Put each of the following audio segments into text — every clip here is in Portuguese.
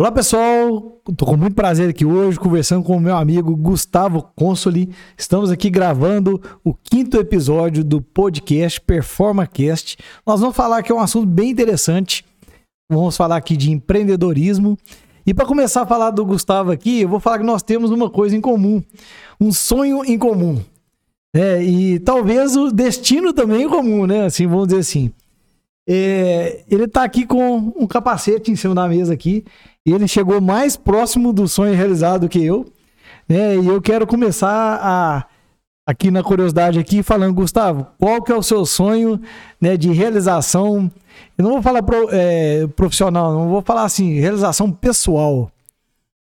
Olá pessoal, estou com muito prazer aqui hoje conversando com o meu amigo Gustavo Consoli. Estamos aqui gravando o quinto episódio do podcast PerformaCast. Nós vamos falar aqui um assunto bem interessante. Vamos falar aqui de empreendedorismo. E para começar a falar do Gustavo aqui, eu vou falar que nós temos uma coisa em comum, um sonho em comum. É, e talvez o destino também em comum, né? Assim, vamos dizer assim. É, ele está aqui com um capacete em cima da mesa aqui ele chegou mais próximo do sonho realizado que eu. Né? E eu quero começar a aqui na curiosidade aqui falando, Gustavo, qual que é o seu sonho né, de realização? Eu não vou falar pro, é, profissional, não vou falar assim, realização pessoal.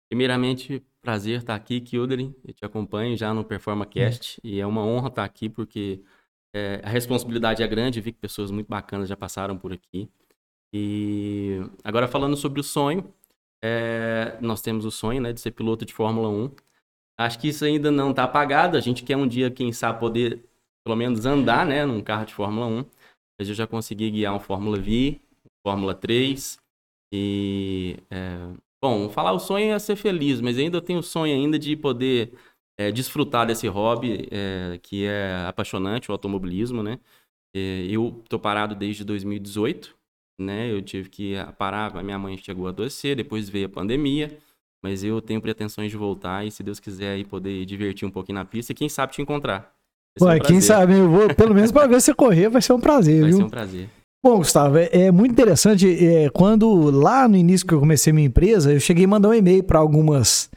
Primeiramente, prazer estar aqui, Kilderin. Eu te acompanho já no PerformaCast é. e é uma honra estar aqui porque é, a responsabilidade é grande. Vi que pessoas muito bacanas já passaram por aqui. E agora falando sobre o sonho, é, nós temos o sonho né, de ser piloto de Fórmula 1. Acho que isso ainda não está apagado. A gente quer um dia, quem sabe, poder pelo menos andar né, num carro de Fórmula 1. Mas eu já consegui guiar um Fórmula V, um Fórmula 3. E, é, bom, falar o sonho é ser feliz, mas ainda tenho o sonho ainda de poder é, desfrutar desse hobby é, que é apaixonante, o automobilismo, né? É, eu estou parado desde 2018, né? Eu tive que parar, a minha mãe chegou a adoecer, depois veio a pandemia, mas eu tenho pretensões de voltar e se Deus quiser aí poder divertir um pouquinho na pista e quem sabe te encontrar. Ué, um quem sabe, eu vou, pelo menos para ver você correr, vai ser um prazer, vai viu? Vai ser um prazer. Bom, Gustavo, é, é muito interessante. É, quando lá no início que eu comecei minha empresa, eu cheguei a mandar um e-mail para algumas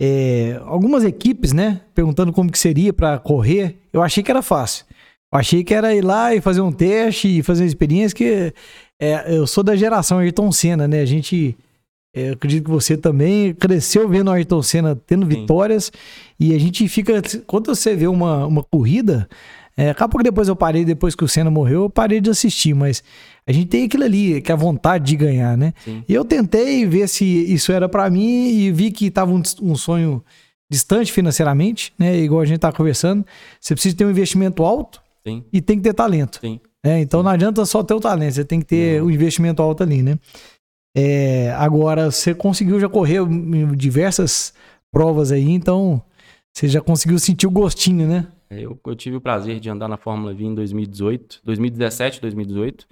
é, algumas equipes, né? Perguntando como que seria para correr. Eu achei que era fácil. Eu achei que era ir lá e fazer um teste e fazer uma experiência que é, eu sou da geração Ayrton Senna, né? A gente, é, acredito que você também cresceu vendo o Ayrton Senna tendo Sim. vitórias e a gente fica, quando você vê uma, uma corrida, é, acabou que depois eu parei, depois que o Senna morreu, eu parei de assistir, mas a gente tem aquilo ali, que é a vontade de ganhar, né? Sim. E eu tentei ver se isso era para mim e vi que tava um, um sonho distante financeiramente, né? Igual a gente tá conversando. Você precisa ter um investimento alto Sim. e tem que ter talento. Sim. É, então não adianta só ter o talento, você tem que ter o um investimento alto ali, né? É, agora, você conseguiu já correr diversas provas aí, então você já conseguiu sentir o gostinho, né? É, eu, eu tive o prazer de andar na Fórmula V em 2018, 2017, 2018.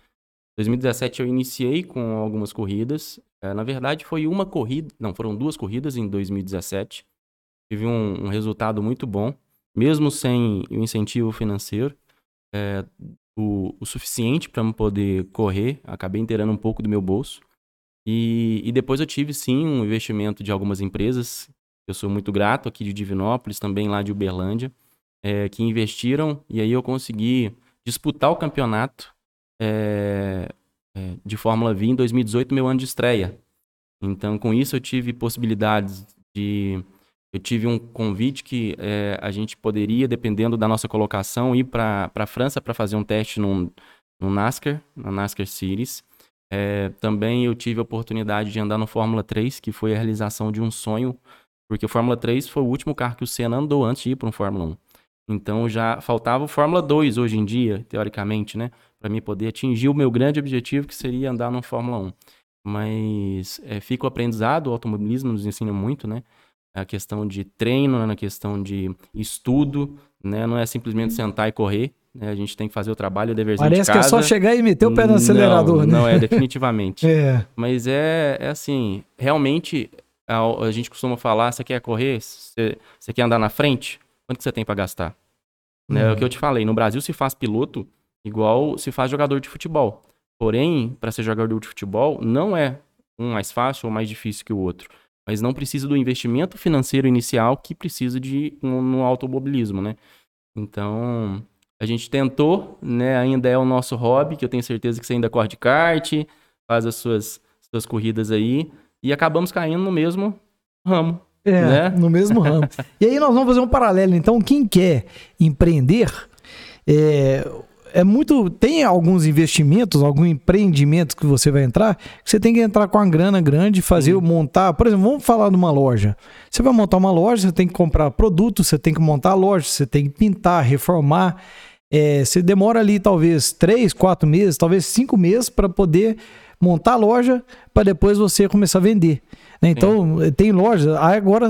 2017 eu iniciei com algumas corridas. É, na verdade, foi uma corrida, não, foram duas corridas em 2017. Tive um, um resultado muito bom, mesmo sem o incentivo financeiro. É, o, o suficiente para eu poder correr, acabei inteirando um pouco do meu bolso. E, e depois eu tive sim um investimento de algumas empresas, eu sou muito grato aqui de Divinópolis, também lá de Uberlândia, é, que investiram e aí eu consegui disputar o campeonato é, é, de Fórmula V em 2018, meu ano de estreia. Então, com isso, eu tive possibilidades de eu tive um convite que é, a gente poderia, dependendo da nossa colocação, ir para a França para fazer um teste no, no NASCAR, na NASCAR Series. É, também eu tive a oportunidade de andar no Fórmula 3, que foi a realização de um sonho, porque o Fórmula 3 foi o último carro que o Senna andou antes de ir para um Fórmula 1. Então já faltava o Fórmula 2 hoje em dia, teoricamente, né? Para mim poder atingir o meu grande objetivo, que seria andar no Fórmula 1. Mas é, fica o aprendizado, o automobilismo nos ensina muito, né? a questão de treino, né, na questão de estudo, né? Não é simplesmente sentar e correr, né? A gente tem que fazer o trabalho, o deverzinho Parece de casa. que é só chegar e meter o pé no acelerador, não, né? Não é, definitivamente. é. Mas é, é assim, realmente, a, a, gente costuma falar, você quer correr, você, você quer andar na frente, quanto que você tem para gastar? Né? É o que eu te falei, no Brasil se faz piloto igual se faz jogador de futebol. Porém, para ser jogador de futebol, não é um mais fácil ou mais difícil que o outro mas não precisa do investimento financeiro inicial que precisa de no, no automobilismo, né? Então, a gente tentou, né? Ainda é o nosso hobby, que eu tenho certeza que você ainda corre de kart, faz as suas, suas corridas aí, e acabamos caindo no mesmo ramo. É, né? no mesmo ramo. e aí nós vamos fazer um paralelo. Então, quem quer empreender, é, é muito. Tem alguns investimentos, algum empreendimento que você vai entrar, que você tem que entrar com uma grana grande, fazer, montar. Por exemplo, vamos falar de uma loja. Você vai montar uma loja, você tem que comprar produtos, você tem que montar a loja, você tem que pintar, reformar. É, você demora ali talvez três, quatro meses, talvez cinco meses para poder montar a loja, para depois você começar a vender. Né? Então, Sim. tem lojas, agora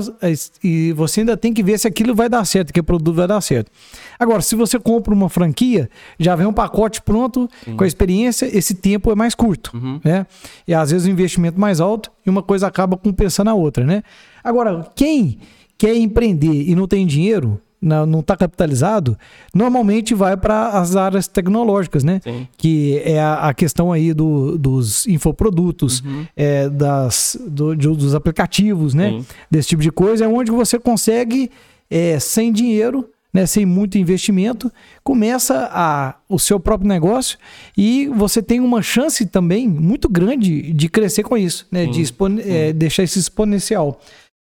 e você ainda tem que ver se aquilo vai dar certo, que o produto vai dar certo. Agora, se você compra uma franquia, já vem um pacote pronto, Sim. com a experiência, esse tempo é mais curto. Uhum. Né? E às vezes o investimento mais alto e uma coisa acaba compensando a outra. Né? Agora, quem quer empreender e não tem dinheiro, não está capitalizado, normalmente vai para as áreas tecnológicas, né? Sim. Que é a, a, questão aí do, dos infoprodutos, uhum. é, das, do, de, dos aplicativos, né? Sim. Desse tipo de coisa, é onde você consegue, é, sem dinheiro, né, sem muito investimento, começa a, o seu próprio negócio e você tem uma chance também muito grande de crescer com isso, né? De é, deixar isso exponencial.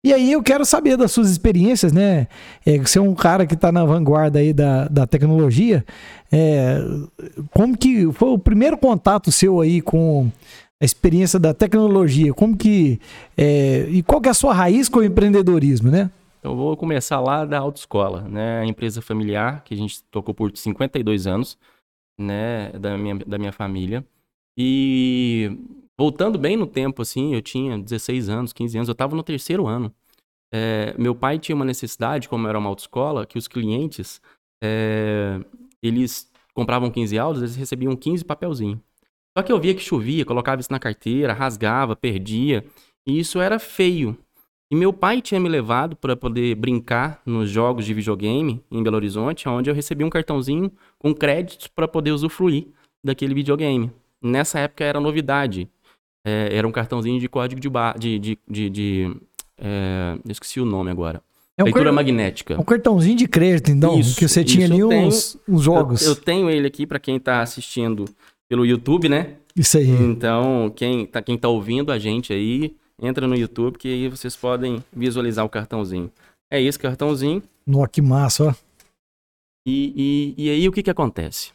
E aí eu quero saber das suas experiências, né? É, você é um cara que está na vanguarda aí da, da tecnologia. É, como que foi o primeiro contato seu aí com a experiência da tecnologia? Como que é, e qual que é a sua raiz com o empreendedorismo, né? Então, eu vou começar lá da autoescola, né? A empresa familiar que a gente tocou por 52 anos, né? Da minha, da minha família. E Voltando bem no tempo, assim, eu tinha 16 anos, 15 anos, eu estava no terceiro ano. É, meu pai tinha uma necessidade, como era uma autoescola, que os clientes, é, eles compravam 15 aulas, eles recebiam 15 papelzinho. Só que eu via que chovia, colocava isso na carteira, rasgava, perdia, e isso era feio. E meu pai tinha me levado para poder brincar nos jogos de videogame em Belo Horizonte, onde eu recebi um cartãozinho com créditos para poder usufruir daquele videogame. Nessa época era novidade é, era um cartãozinho de código de barra. De, de, de, de é, esqueci o nome agora. É um Leitura magnética. Um cartãozinho de crédito, então, isso, que você tinha ali uns, uns, jogos. Eu, eu, tenho ele aqui para quem está assistindo pelo YouTube, né? Isso aí. Então, quem tá, quem tá ouvindo a gente aí, entra no YouTube que aí vocês podem visualizar o cartãozinho. É esse cartãozinho. Nossa, que massa, ó. E, e, e aí o que que acontece?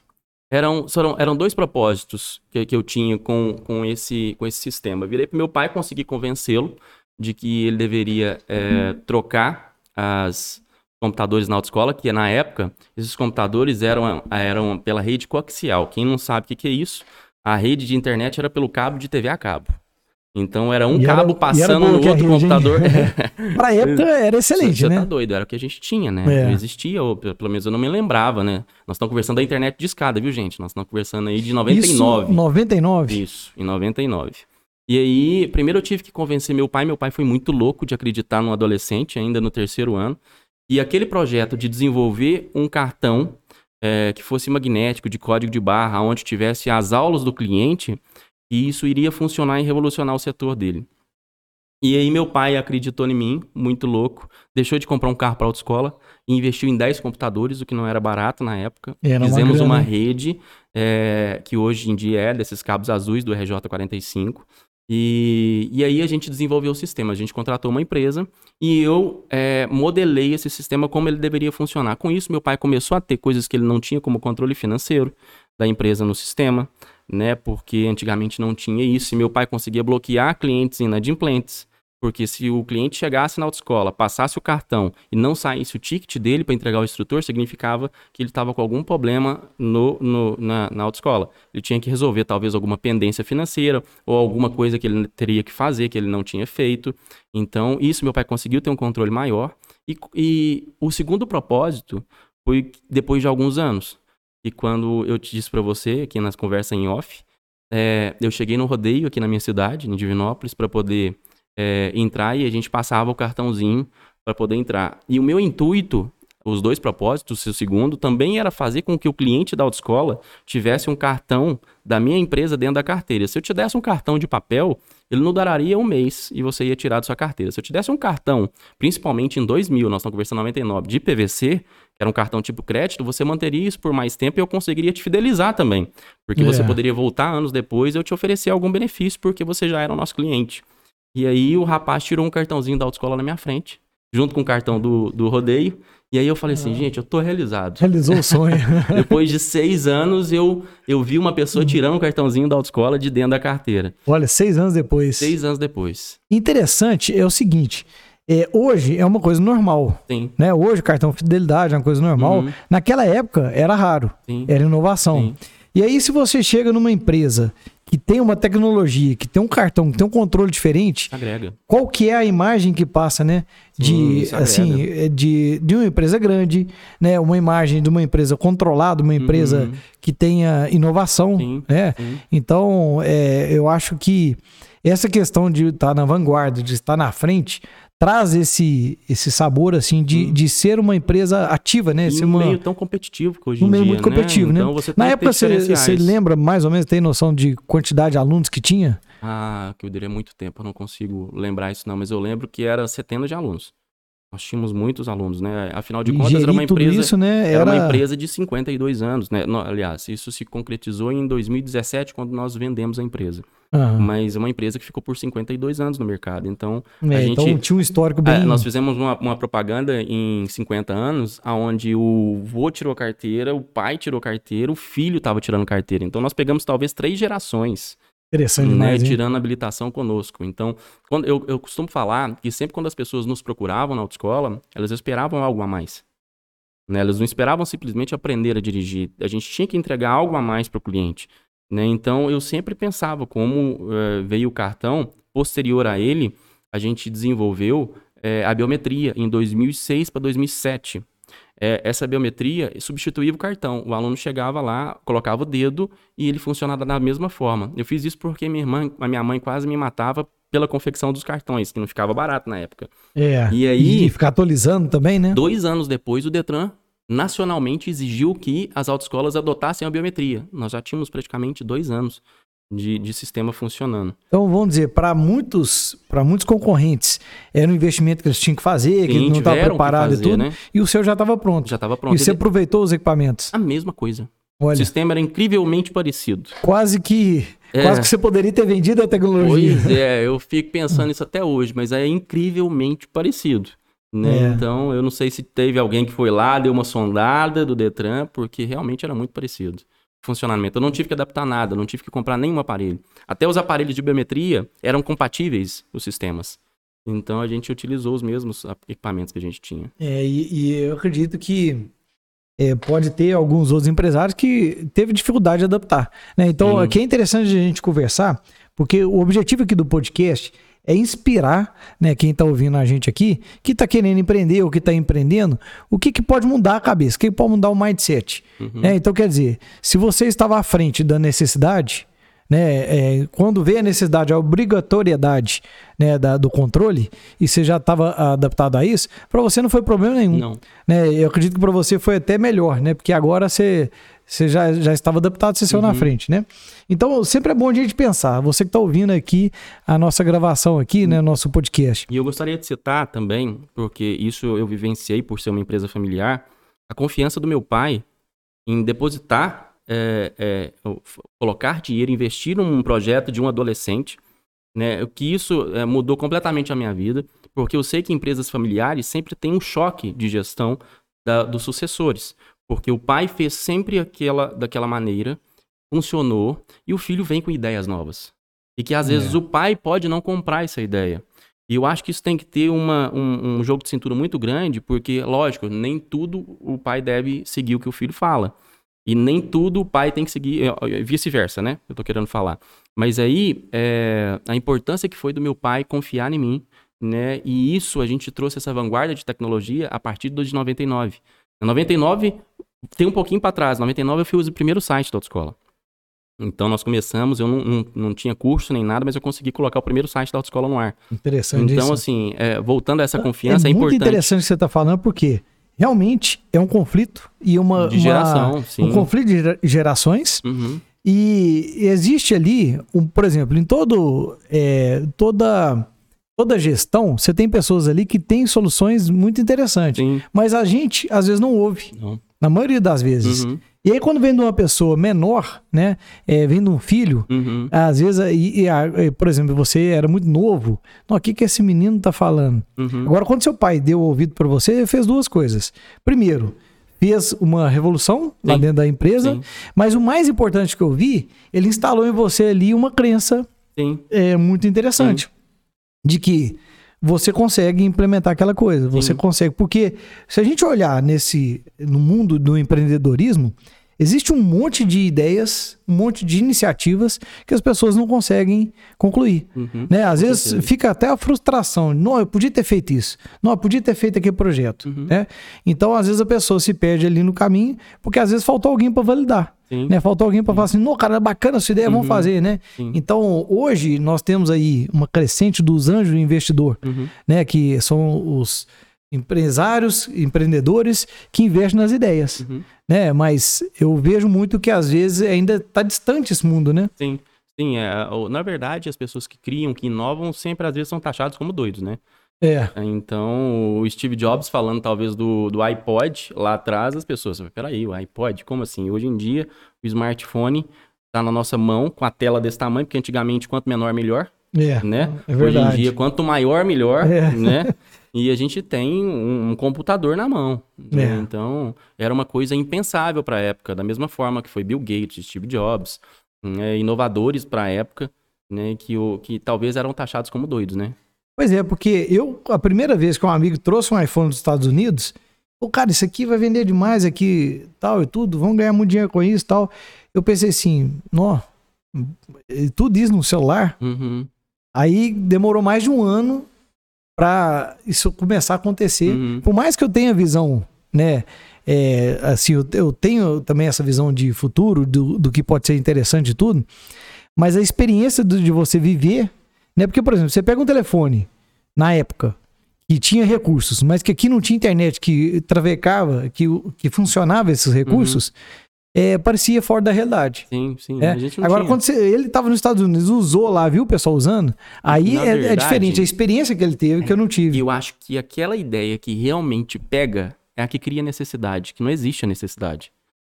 Eram, foram, eram dois propósitos que, que eu tinha com, com, esse, com esse sistema. Virei para meu pai conseguir convencê-lo de que ele deveria é, trocar as computadores na autoescola, que na época esses computadores eram, eram pela rede coaxial. Quem não sabe o que, que é isso, a rede de internet era pelo cabo de TV a cabo. Então era um e cabo era, passando no outro computador. pra época era excelente, você, né? Você tá doido, era o que a gente tinha, né? É. Não existia, ou pelo menos eu não me lembrava, né? Nós estamos conversando da internet de escada, viu, gente? Nós estamos conversando aí de 99. Isso, 99? Isso, em 99. E aí, primeiro eu tive que convencer meu pai. Meu pai foi muito louco de acreditar num adolescente, ainda no terceiro ano. E aquele projeto de desenvolver um cartão é, que fosse magnético, de código de barra, onde tivesse as aulas do cliente, e isso iria funcionar e revolucionar o setor dele. E aí meu pai acreditou em mim, muito louco, deixou de comprar um carro para autoescola e investiu em 10 computadores, o que não era barato na época. Era Fizemos uma, uma rede, é, que hoje em dia é desses cabos azuis do RJ45. E, e aí a gente desenvolveu o sistema, a gente contratou uma empresa e eu é, modelei esse sistema como ele deveria funcionar. Com isso, meu pai começou a ter coisas que ele não tinha, como controle financeiro da empresa no sistema né? Porque antigamente não tinha isso e meu pai conseguia bloquear clientes inadimplentes. Porque se o cliente chegasse na autoescola, passasse o cartão e não saísse o ticket dele para entregar ao instrutor, significava que ele estava com algum problema no, no, na, na autoescola. Ele tinha que resolver talvez alguma pendência financeira ou alguma coisa que ele teria que fazer que ele não tinha feito. Então, isso meu pai conseguiu ter um controle maior. E, e o segundo propósito foi depois de alguns anos. E quando eu te disse para você, aqui nas conversas em off, é, eu cheguei no rodeio aqui na minha cidade, em Divinópolis, para poder é, entrar e a gente passava o cartãozinho para poder entrar. E o meu intuito, os dois propósitos, o segundo, também era fazer com que o cliente da autoescola tivesse um cartão da minha empresa dentro da carteira. Se eu te desse um cartão de papel, ele não duraria um mês e você ia tirar da sua carteira. Se eu te desse um cartão, principalmente em 2000, nós estamos conversando 99, de PVC, que era um cartão tipo crédito, você manteria isso por mais tempo e eu conseguiria te fidelizar também. Porque é. você poderia voltar anos depois e eu te oferecer algum benefício porque você já era o nosso cliente. E aí o rapaz tirou um cartãozinho da autoescola na minha frente, junto com o cartão do, do rodeio, e aí eu falei assim, gente, eu tô realizado. Realizou o sonho. Depois de seis anos, eu, eu vi uma pessoa tirando um cartãozinho da autoescola de dentro da carteira. Olha, seis anos depois. Seis anos depois. Interessante é o seguinte. É, hoje é uma coisa normal. Sim. Né? Hoje o cartão fidelidade é uma coisa normal. Uhum. Naquela época era raro. Sim. Era inovação. Sim. E aí, se você chega numa empresa que tem uma tecnologia, que tem um cartão, que tem um controle diferente, Agrega. qual que é a imagem que passa, né? De, Sim, assim, é de, de uma empresa grande, né? Uma imagem de uma empresa controlada, uma empresa Uhum. que tenha inovação, Sim, né? sim. Então, é, eu acho que essa questão de estar na vanguarda, de estar na frente, traz esse, esse sabor, assim, de, Sim. de ser uma empresa ativa, né? E Ser um uma, meio tão competitivo que hoje um em meio dia, muito competitivo, né? Então você Na época, você você lembra mais ou menos, tem noção de quantidade de alunos que tinha? Ah, que eu diria muito tempo, eu não consigo lembrar isso não, mas eu lembro que era centenas de alunos. Nós tínhamos muitos alunos, né? Afinal de E contas, era uma empresa... isso, né? Era... uma empresa de 52 anos, né? Aliás, isso se concretizou em 2017, quando nós vendemos a empresa. Mas é uma empresa que ficou por 52 anos no mercado. Então, É, a gente- Então tinha um histórico bem. é, nós fizemos uma, uma propaganda em 50 anos, onde o vô tirou carteira, o pai tirou carteira, o filho estava tirando carteira. Então, nós pegamos talvez três gerações Interessante né, demais, tirando habilitação conosco. Então, quando eu, eu costumo falar que sempre quando as pessoas nos procuravam na autoescola, elas esperavam algo a mais. Né? Elas não esperavam simplesmente aprender a dirigir. A gente tinha que entregar algo a mais para o cliente. Né? Então, eu sempre pensava como eh, veio o cartão, posterior a ele, a gente desenvolveu eh, a biometria em 2006 para 2007. Eh, essa biometria substituía o cartão. O aluno chegava lá, colocava o dedo e ele funcionava da mesma forma. Eu fiz isso porque minha irmã, a minha mãe quase me matava pela confecção dos cartões, que não ficava barato na época. É. E aí- E ficar atualizando também, né? Dois anos depois, o Detran nacionalmente exigiu que as autoescolas adotassem a biometria. Nós já tínhamos praticamente dois anos de, de sistema funcionando. Então, vamos dizer, para muitos, para muitos concorrentes, era um investimento que eles tinham que fazer, que Sim, não estava tiveram que preparado fazer, e tudo. né? E o seu já estava pronto. Já estava pronto. E você Ele- aproveitou os equipamentos. A mesma coisa. O Olha, sistema era incrivelmente parecido. quase que É. quase que você poderia ter vendido a tecnologia. Pois é, eu fico pensando nisso até hoje, mas é incrivelmente parecido. Né? É. Então, eu não sei se teve alguém que foi lá, deu uma sondada do Detran, porque realmente era muito parecido. o Funcionamento. Eu não tive que adaptar nada, não tive que comprar nenhum aparelho. Até os aparelhos de biometria eram compatíveis, os sistemas. Então, a gente utilizou os mesmos equipamentos que a gente tinha. É, e, e eu acredito que é, pode ter alguns outros empresários que teve dificuldade de adaptar. né? Então, Sim. aqui é interessante a gente conversar, porque o objetivo aqui do podcast é inspirar né, quem está ouvindo a gente aqui, que está querendo empreender ou que está empreendendo, o que, que pode mudar a cabeça, o que pode mudar o mindset. Uhum. né? Então, quer dizer, se você estava à frente da necessidade, né, é, quando vê a necessidade, a obrigatoriedade né, da- do controle, e você já estava adaptado a isso, para você não foi problema nenhum. Não. Né? Eu acredito que para você foi até melhor, né? Porque agora você, você já, já estava adaptado, você saiu na frente, né? Então, sempre é bom a gente pensar. Você que está ouvindo aqui a nossa gravação aqui, né? Nosso podcast. E eu gostaria de citar também, porque isso eu vivenciei por ser uma empresa familiar, a confiança do meu pai em depositar, é, é, colocar dinheiro, investir num projeto de um adolescente, né? Que isso é, mudou completamente a minha vida, porque eu sei que empresas familiares sempre têm um choque de gestão da- dos sucessores, porque o pai fez sempre aquela daquela maneira, funcionou e o filho vem com ideias novas. E que às É. vezes o pai pode não comprar essa ideia. E eu acho que isso tem que ter uma, um, um jogo de cintura muito grande, porque, lógico, nem tudo o pai deve seguir o que o filho fala. E nem tudo o pai tem que seguir, é, é, vice-versa, né? Eu tô querendo falar. Mas aí, é, a importância que foi do meu pai confiar em mim, né? E isso, a gente trouxe essa vanguarda de tecnologia a partir de 99. Em 99, tem um pouquinho para trás, 99 eu fiz o primeiro site da autoescola. Então nós começamos, eu não, não, não tinha curso nem nada, mas eu consegui colocar o primeiro site da autoescola no ar. Interessante Então, isso. assim, é, voltando a essa confiança, é é, muito importante. interessante o que você está falando, porque realmente é um conflito e uma. De uma- geração, sim. Um conflito de gera- gerações. Uhum, E existe ali, um, por exemplo, em todo, é, toda, toda gestão, você tem pessoas ali que têm soluções muito interessantes. sim. Mas a gente, às vezes, não ouve. Não. Na maioria das vezes. Uhum, E aí, quando vem de uma pessoa menor, né? É, vem de um filho, uhum. às vezes, e, e, a- por exemplo, você era muito novo. Não, o que, que esse menino tá falando? Uhum. Agora, quando seu pai deu ouvido para você, ele fez duas coisas. Primeiro, fez uma revolução lá Sim. dentro da empresa, Sim. mas o mais importante que eu vi, ele instalou em você ali uma crença Sim. é, muito interessante. De que você consegue implementar aquela coisa. Você Sim. consegue. Porque se a gente olhar nesse no mundo do empreendedorismo, Existe um monte de ideias, um monte de iniciativas que as pessoas não conseguem concluir. Uhum. Né? Às vezes certeza. fica até a frustração. Não, eu podia ter feito isso. Não, eu podia ter feito aquele projeto. Uhum. Né? Então, às vezes, a pessoa se perde ali no caminho, porque às vezes faltou alguém para validar. Sim. Né? Faltou alguém para falar assim, não, cara, bacana essa ideia, vamos Uhum. fazer, né? Sim. Então, hoje nós temos aí uma crescente dos anjos investidor, Uhum. né? Que são os empresários, empreendedores que investem nas ideias, Uhum. né? Mas eu vejo muito que às vezes ainda está distante esse mundo, né? Sim. Sim, é, na verdade, as pessoas que criam, que inovam, sempre às vezes são taxados como doidos, né? É, Então, o Steve Jobs falando talvez do, do iPod lá atrás, as pessoas, peraí, o iPod, como assim? Hoje em dia, o smartphone tá na nossa mão com a tela desse tamanho, porque antigamente, quanto menor, melhor, é, né? é Hoje em verdade. dia, quanto maior, melhor, É. né? E a gente tem um, um computador na mão. né? É. Então, era uma coisa impensável para a época, da mesma forma que foi Bill Gates, Steve Jobs, né? inovadores para a época, né? Que, o, que talvez eram taxados como doidos, né? Pois é, porque eu, a primeira vez que um amigo trouxe um iPhone dos Estados Unidos, o cara, isso aqui vai vender demais aqui, tal e tudo, vamos ganhar muito dinheiro com isso tal. Eu pensei assim, nó, tudo isso no celular? Uhum, Aí demorou mais de um ano pra isso começar a acontecer. uhum. Por mais que eu tenha visão, né? é, assim, eu, eu tenho também essa visão de futuro, do, do que pode ser interessante e tudo, mas a experiência do- de você viver, né? Porque, por exemplo, você pega um telefone na época que tinha recursos, mas que aqui não tinha internet, que travecava, que, que funcionava esses recursos, é, parecia fora da realidade. Sim, sim. É. Agora, tinha. quando você- ele estava nos Estados Unidos, usou lá, viu o pessoal usando, aí é, é verdade- diferente. A experiência que ele teve, que eu não tive. Eu acho que aquela ideia que realmente pega é a que cria necessidade, que não existe a necessidade.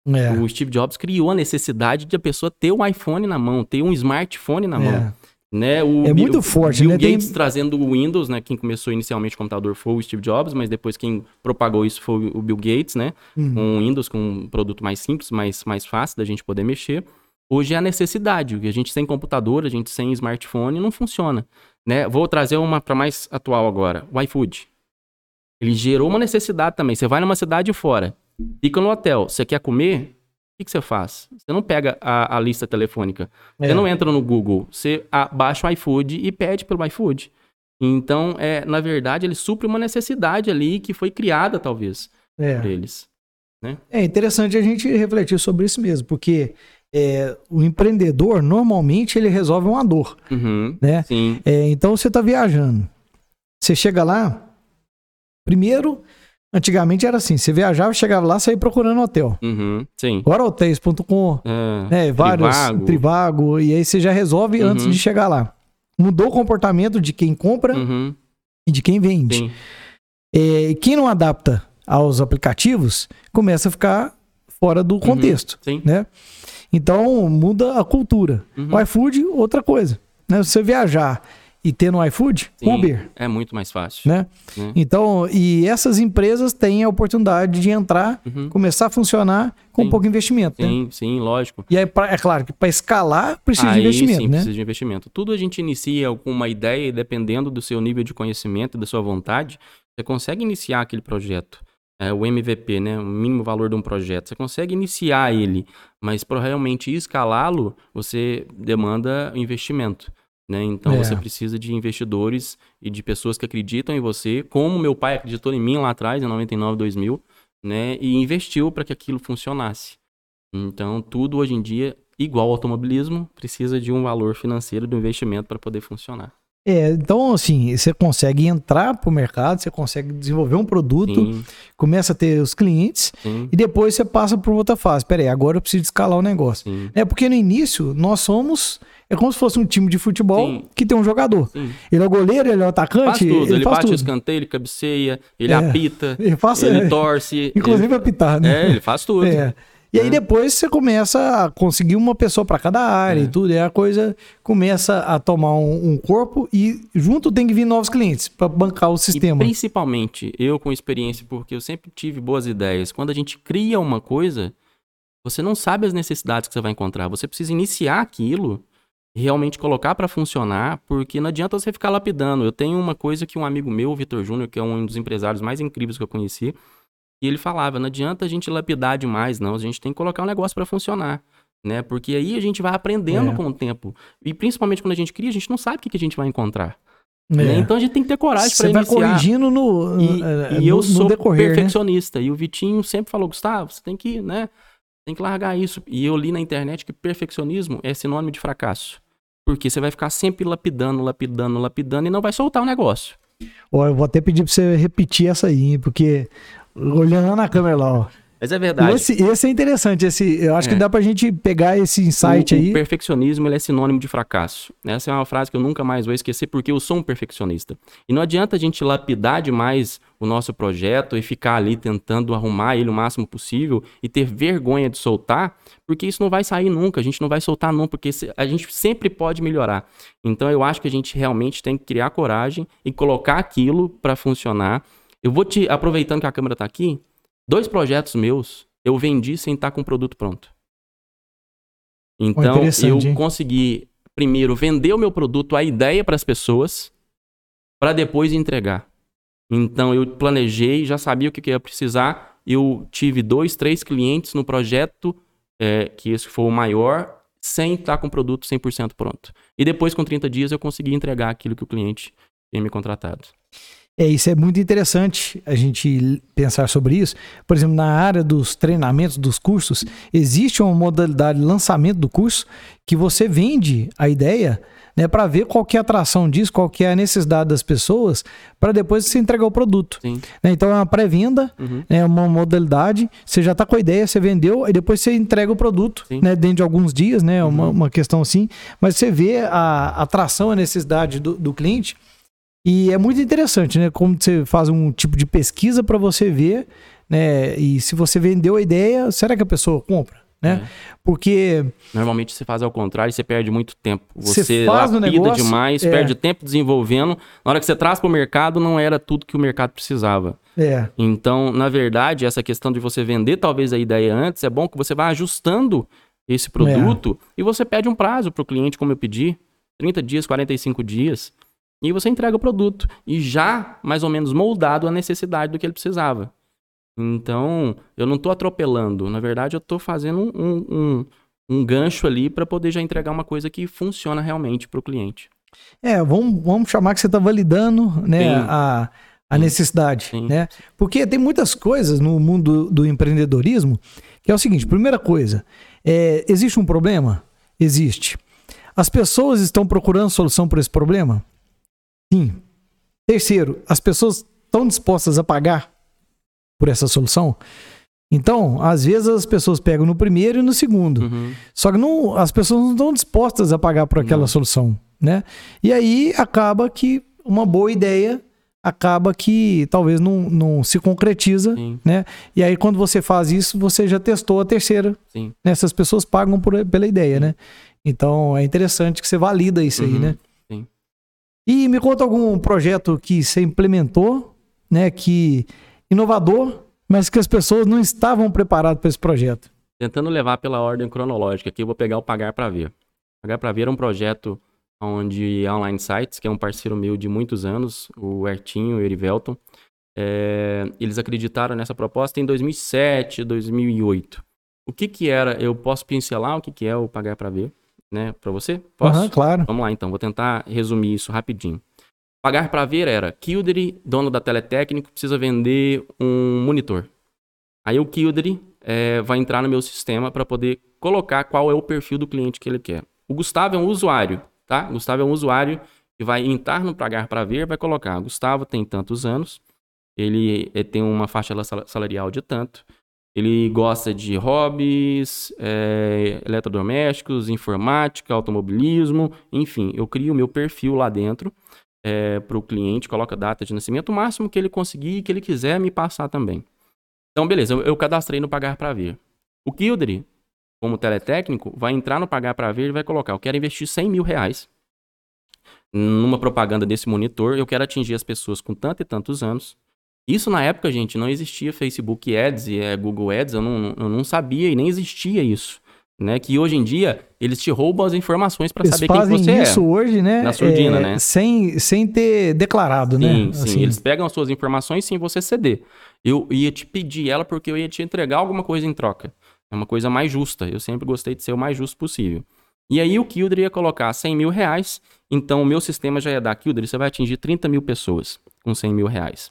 É, O Steve Jobs criou a necessidade de a pessoa ter um iPhone na mão, ter um smartphone na mão. É. Né? O É muito forte, Bill né? Tem- Gates trazendo o Windows, né? Quem começou inicialmente o computador foi o Steve Jobs, mas depois quem propagou isso foi o Bill Gates, né? Uhum. Com o Windows, com um produto mais simples, mais, mais fácil da gente poder mexer. Hoje é a necessidade, a gente sem computador, a gente sem smartphone não funciona, né? Vou trazer uma para mais atual agora, o iFood. Ele gerou uma necessidade também. Você vai numa cidade fora, fica no hotel, você quer comer, o que, que você faz? Você não pega a, a lista telefônica. É. Você não entra no Google, você baixa o iFood e pede pelo iFood. Então, é, na verdade, ele supre uma necessidade ali que foi criada, talvez, É. por eles. É interessante a gente refletir sobre isso mesmo, porque é, o empreendedor, normalmente, ele resolve uma dor, Uhum, né? sim. É, então, você está viajando. Você chega lá, primeiro, antigamente era assim, você viajava, chegava lá, saía procurando hotel. Uhum, sim. Agora hotéis.com, É, né, vários, Trivago. Trivago, e aí você já resolve Uhum. antes de chegar lá. Mudou o comportamento de quem compra Uhum, e de quem vende. É, quem não adapta aos aplicativos começa a ficar fora do contexto, Sim. né? Então muda a cultura. Uhum. O iFood, outra coisa. Né? Você viajar e ter no iFood, Sim, Uber, É muito mais fácil. né? Né? Então, e essas empresas têm a oportunidade de entrar, Uhum. começar a funcionar com Sim. pouco investimento, né? Sim, sim, lógico. E aí, pra- é claro que para escalar precisa de Aí investimento, sim, né? precisa de investimento. Tudo a gente inicia com uma ideia e dependendo do seu nível de conhecimento e da sua vontade, você consegue iniciar aquele projeto. É, o MVP, né? O mínimo valor de um projeto. Você consegue iniciar ele, mas para realmente escalá-lo, você demanda investimento. Né? Então É. você precisa de investidores e de pessoas que acreditam em você, como meu pai acreditou em mim lá atrás, em 99, 2000, né? E investiu para que aquilo funcionasse. Então, tudo hoje em dia, igual ao automobilismo, precisa de um valor financeiro do investimento para poder funcionar. É, então, assim, você consegue entrar pro mercado, você consegue desenvolver um produto, Sim, começa a ter os clientes, sim, e depois você passa por outra fase. Peraí, agora eu preciso escalar o negócio. sim. É porque no início nós somos. É como se fosse um time de futebol que tem um jogador. Ele é o goleiro, ele é o atacante. Faz tudo. Ele, ele faz bate o tudo. escanteio, ele cabeceia, ele É. apita, Ele faz, ele é, torce. inclusive apitar, ele... né? É, ele faz tudo. É. E aí É. depois você começa a conseguir uma pessoa para cada área É. e tudo. E a coisa começa a tomar um, um corpo e junto tem que vir novos clientes para bancar o E sistema. principalmente, eu com experiência, porque eu sempre tive boas ideias. Quando a gente cria uma coisa, você não sabe as necessidades que você vai encontrar. Você precisa iniciar aquilo e realmente colocar para funcionar, porque não adianta você ficar lapidando. Eu tenho uma coisa que um amigo meu, o Vitor Júnior, que é um dos empresários mais incríveis que eu conheci, E ele falava, não adianta a gente lapidar demais, não. A gente tem que colocar um negócio para funcionar. Né? Porque aí a gente vai aprendendo É. com o tempo. E principalmente quando a gente cria, a gente não sabe o que, que a gente vai encontrar. É. né? Então a gente tem que ter coragem para Você vai iniciar. corrigindo no, E, eh, e no- eu no sou decorrer, né? perfeccionista. E o Vitinho sempre falou, Gustavo, você tem que, né? Tem que largar isso. E eu li na internet que perfeccionismo é sinônimo de fracasso. Porque você vai ficar sempre lapidando, lapidando, lapidando e não vai soltar o negócio. Ó, eu vou até pedir pra você repetir essa aí, porque olhando lá na câmera lá, ó. Mas é verdade. Esse, esse é interessante, esse, eu acho É. que dá pra gente pegar esse insight o, aí. o perfeccionismo é sinônimo de fracasso. Essa é uma frase que eu nunca mais vou esquecer porque eu sou um perfeccionista. E não adianta a gente lapidar demais o nosso projeto e ficar ali tentando arrumar ele o máximo possível e ter vergonha de soltar, porque isso não vai sair nunca, a gente não vai soltar nunca, porque a gente sempre pode melhorar. Então eu acho que a gente realmente tem que criar coragem e colocar aquilo para funcionar. Eu vou te, aproveitando que a câmera tá aqui, dois projetos meus eu vendi sem estar com o produto pronto. Então, eu interessante, hein? consegui primeiro vender o meu produto, a ideia para as pessoas, para depois entregar. Então, eu planejei, já sabia o que, que eu ia precisar. Eu tive dois, três clientes no projeto, é, que esse foi o maior, sem estar com o produto 100% pronto. E depois, com 30 dias, eu consegui entregar aquilo que o cliente tinha me contratado. É, isso é muito interessante a gente pensar sobre isso. Por exemplo, na área dos treinamentos, dos cursos, existe uma modalidade de lançamento do curso que você vende a ideia né, para ver qual é a atração disso, qual que é a necessidade das pessoas, para depois você entregar o produto. Né? Então é uma pré-venda, Uhum. é uma modalidade, você já está com a ideia, você vendeu, e depois você entrega o produto né, dentro de alguns dias, né? Uma, Uhum. uma questão assim, mas você vê a atração, a necessidade do, do cliente. E é muito interessante, né? Como você faz um tipo de pesquisa para você ver, né? E se você vendeu a ideia, será que a pessoa compra? Né? É. Porque Normalmente você faz ao contrário e você perde muito tempo. Você Você faz lapida negócio, demais, é. perde tempo desenvolvendo. Na hora que você traz para o mercado, não era tudo que o mercado precisava. é, Então, na verdade, essa questão de você vender talvez a ideia antes, é bom que você vá ajustando esse produto e você pede um prazo para o cliente, como eu pedi, 30 dias, 45 dias, e você entrega o produto. E já mais ou menos moldado a necessidade do que ele precisava. Então, eu não estou atropelando. Na verdade, eu estou fazendo um, um, um, um gancho ali para poder já entregar uma coisa que funciona realmente para o cliente. é vamos, vamos chamar que você está validando né, Sim. a, a necessidade. Sim. Né? Porque tem muitas coisas no mundo do empreendedorismo que é o seguinte: primeira coisa, é, existe um problema? Existe. As pessoas estão procurando solução para esse problema? Sim. Terceiro, as pessoas estão dispostas a pagar por essa solução? Então, às vezes as pessoas pegam no primeiro e no segundo. Uhum. Só que não, as pessoas não estão dispostas a pagar por aquela Não. solução, né? E aí acaba que uma boa ideia acaba que talvez não, não se concretiza, Sim, né? E aí quando você faz isso, você já testou a terceira. sim. Né? Essas pessoas pagam por, pela ideia, né? Então é interessante que você valida isso aí, Uhum, né? E me conta algum projeto que você implementou, né? Que inovador, mas que as pessoas não estavam preparadas para esse projeto. Tentando levar pela ordem cronológica, aqui eu vou pegar o Pagar para Ver. Pagar para Ver é um projeto onde a Online Sites, que é um parceiro meu de muitos anos, o Ertinho e o Erivelton, é, eles acreditaram nessa proposta em 2007, 2008. O que que era, eu posso pincelar o que que é o Pagar para Ver, né, para você? Posso? Aham, claro. Vamos lá então, vou tentar resumir isso rapidinho. Pagar para ver era Kildare, dono da Teletécnico, precisa vender um monitor. Aí o Kildare eh, vai entrar no meu sistema para poder colocar qual é o perfil do cliente que ele quer. O Gustavo é um usuário, tá? O Gustavo é um usuário que vai entrar no Pagar para ver, vai colocar. Gustavo tem tantos anos, ele eh, tem uma faixa sal- salarial de tanto, ele gosta de hobbies, eh, eletrodomésticos, informática, automobilismo, enfim, eu crio o meu perfil lá dentro para o cliente, coloco a data de nascimento, o máximo que ele conseguir e que ele quiser me passar também. Então, beleza, eu, eu cadastrei no Pagar para Ver. O Kildare, como teletécnico, vai entrar no Pagar para Ver e vai colocar, eu quero investir 100 mil reais numa propaganda desse monitor, eu quero atingir as pessoas com tanto e tantos anos. Isso na época, gente, não existia Facebook Ads e é, Google Ads, eu não, eu não sabia e nem existia isso. né? Que hoje em dia eles te roubam as informações para saber quem você é. isso hoje, né? Na surdina, é, né? Sem, sem ter declarado, né? Sim, sim. Assim, Eles pegam as suas informações sem você ceder. Eu ia te pedir ela porque eu ia te entregar alguma coisa em troca. É uma coisa mais justa. Eu sempre gostei de ser o mais justo possível. E aí o Kildre ia colocar 100 mil reais. Então o meu sistema já ia dar, Kildre, você vai atingir 30 mil pessoas com 100 mil reais.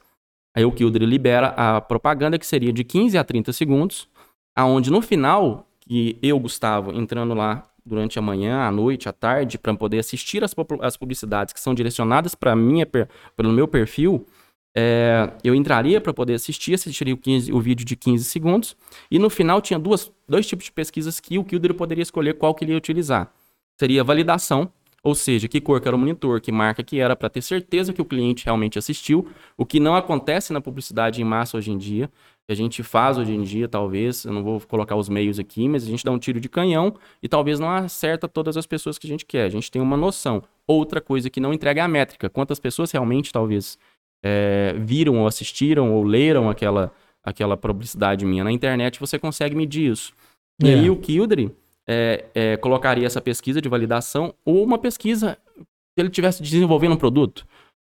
Aí o Kildre libera a propaganda que seria de 15 a 30 segundos, aonde no final, que eu, Gustavo, entrando lá durante a manhã, à noite, à tarde, para poder assistir as, as publicidades que são direcionadas para per- pelo meu perfil, é, eu entraria para poder assistir, assistiria o, 15 o vídeo de 15 segundos, e no final tinha duas, dois tipos de pesquisas que o Kildre poderia escolher qual que ele ia utilizar. Seria validação, ou seja, que cor que era o monitor, que marca que era, para ter certeza que o cliente realmente assistiu, o que não acontece na publicidade em massa hoje em dia, que a gente faz hoje em dia, talvez, eu não vou colocar os meios aqui, mas a gente dá um tiro de canhão e talvez não acerta todas as pessoas que a gente quer. A gente tem uma noção. Outra coisa que não entrega é a métrica. Quantas pessoas realmente, talvez, é, viram ou assistiram ou leram aquela, aquela publicidade minha na internet, você consegue medir isso. E É. aí o Kildre é, é, colocaria essa pesquisa de validação ou uma pesquisa se ele estivesse desenvolvendo um produto.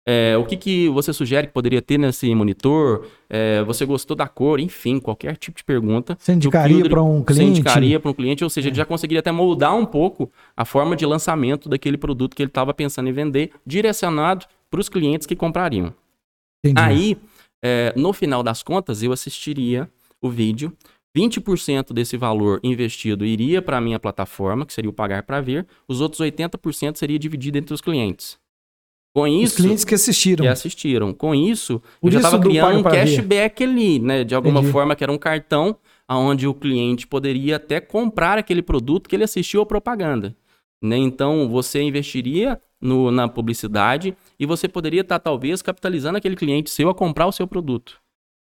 É, o que, que você sugere que poderia ter nesse monitor? É, você gostou da cor? Enfim, qualquer tipo de pergunta. Você indicaria para um Você cliente? indicaria para um cliente, ou seja, ele já conseguiria até moldar um pouco a forma de lançamento daquele produto que ele estava pensando em vender, direcionado para os clientes que comprariam. Entendi. Aí, é, no final das contas, eu assistiria o vídeo. 20% desse valor investido iria para a minha plataforma, que seria o pagar para ver. Os outros 80% seria dividido entre os clientes. Com Os isso, clientes que assistiram. que assistiram. Com isso, Por eu já estava do criando um pra ver. cashback ali, né? De alguma Entendi. forma, que era um cartão onde o cliente poderia até comprar aquele produto que ele assistiu a propaganda. Né? Então, você investiria no- na publicidade e você poderia estar, talvez, capitalizando aquele cliente seu a comprar o seu produto.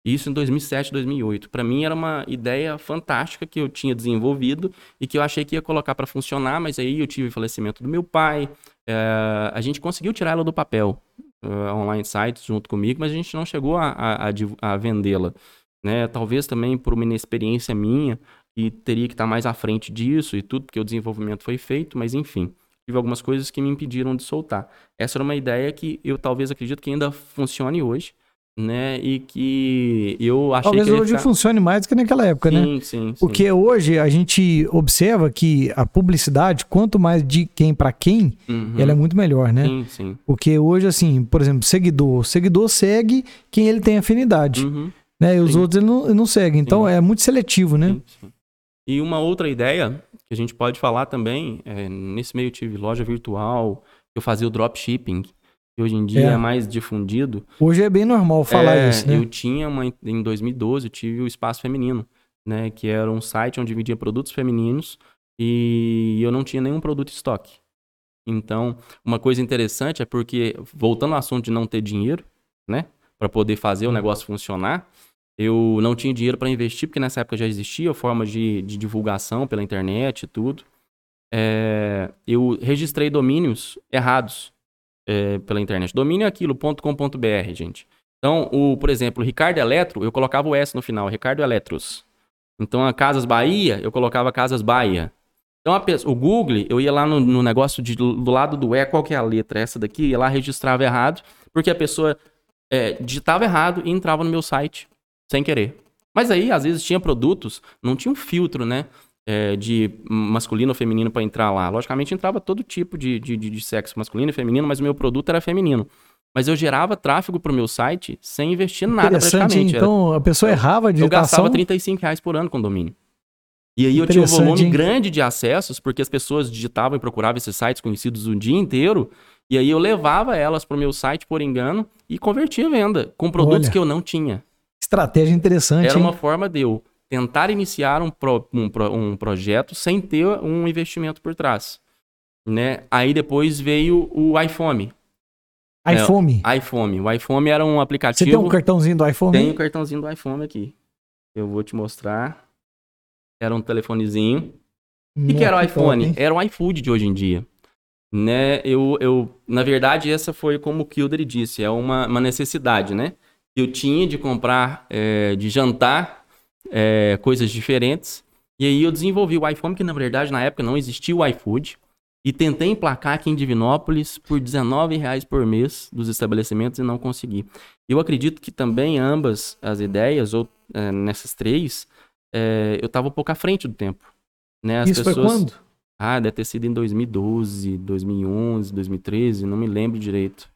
Isso em 2007, 2008. Para mim era uma ideia fantástica que eu tinha desenvolvido e que eu achei que ia colocar para funcionar, mas aí eu tive o falecimento do meu pai. eh, a gente conseguiu tirar ela do papel, eh, online sites junto comigo, mas a gente não chegou a, a- a a vendê-la. Né? Talvez também por uma inexperiência minha e teria que estar mais à frente disso e tudo, porque o desenvolvimento foi feito, mas enfim. Tive algumas coisas que me impediram de soltar. Essa era uma ideia que eu talvez acredito que ainda funcione hoje, né? E que eu achei Talvez que hoje ficar... funcione mais do que naquela época, né? Sim, sim, sim. Porque hoje a gente observa que a publicidade, quanto mais de quem para quem, Uhum. ela é muito melhor, né? Sim, sim. Porque hoje, assim, por exemplo, seguidor. Seguidor segue quem ele tem afinidade. Uhum. Né? E os Sim. outros ele não, ele não segue. Então Sim. é muito seletivo, né? Sim, sim. E uma outra ideia que a gente pode falar também, é, nesse meio eu tive loja virtual, eu fazia o dropshipping, que hoje em dia É. é, mais difundido. Hoje é bem normal falar É, isso, né? Eu tinha uma, em 2012, eu tive o Espaço Feminino, né? Que era um site onde vendia produtos femininos e eu não tinha nenhum produto em estoque. Então, uma coisa interessante é porque, voltando ao assunto de não ter dinheiro, né? Para poder fazer o negócio funcionar, eu não tinha dinheiro para investir, porque nessa época já existia forma de, de divulgação pela internet e tudo. É, eu registrei domínios errados é, pela internet. Domínio é aquilo, .com.br, gente. Então, o, por exemplo, Ricardo Eletro, eu colocava o S no final, Ricardo Eletros. Então, a Casas Bahia, eu colocava Casas Bahia. Então, pessoa- o Google, eu ia lá no, no negócio de- do lado do E, qual que é a letra? Essa daqui, ia lá, registrava errado, porque a pessoa é, digitava errado e entrava no meu site sem querer. Mas aí, às vezes, tinha produtos, não tinha um filtro, né? É, de masculino ou feminino para entrar lá. Logicamente, entrava todo tipo de, de, de- de sexo masculino e feminino, mas o meu produto era feminino. Mas eu gerava tráfego para o meu site sem investir nada praticamente. Era- Então a pessoa errava a eu gastava 35 reais por ano com domínio. E aí eu tinha um volume hein? grande de acessos, porque as pessoas digitavam e procuravam esses sites conhecidos o dia inteiro. E aí eu levava elas para o meu site por engano e convertia venda com produtos Olha. que eu não tinha. Estratégia interessante. Era hein? uma forma de eu tentar iniciar um, pro- um um projeto sem ter um investimento por trás. Né? Aí depois veio o iPhone. iPhone. iPhone. O iPhone era um Você aplicativo. tem um cartãozinho do iPhone? Tem o cartãozinho do iPhone aqui. Eu vou te mostrar. Era um telefonezinho. O que, que era o iPhone? top? Era o iFood de hoje em dia. Né? Eu, eu, na verdade, essa foi como o Kildare disse, é uma, uma necessidade, né? Eu tinha de comprar, é, de jantar é, coisas diferentes. E aí eu desenvolvi o iPhone, que na verdade na época não existia o iFood. E tentei emplacar aqui em Divinópolis por R$19,00 por mês dos estabelecimentos e não consegui. Eu acredito que também ambas as ideias, ou é, nessas três, é, eu estava um pouco à frente do tempo. Né? As Isso pessoas... foi quando? Ah, deve ter sido em 2012, 2011, 2013, não me lembro direito.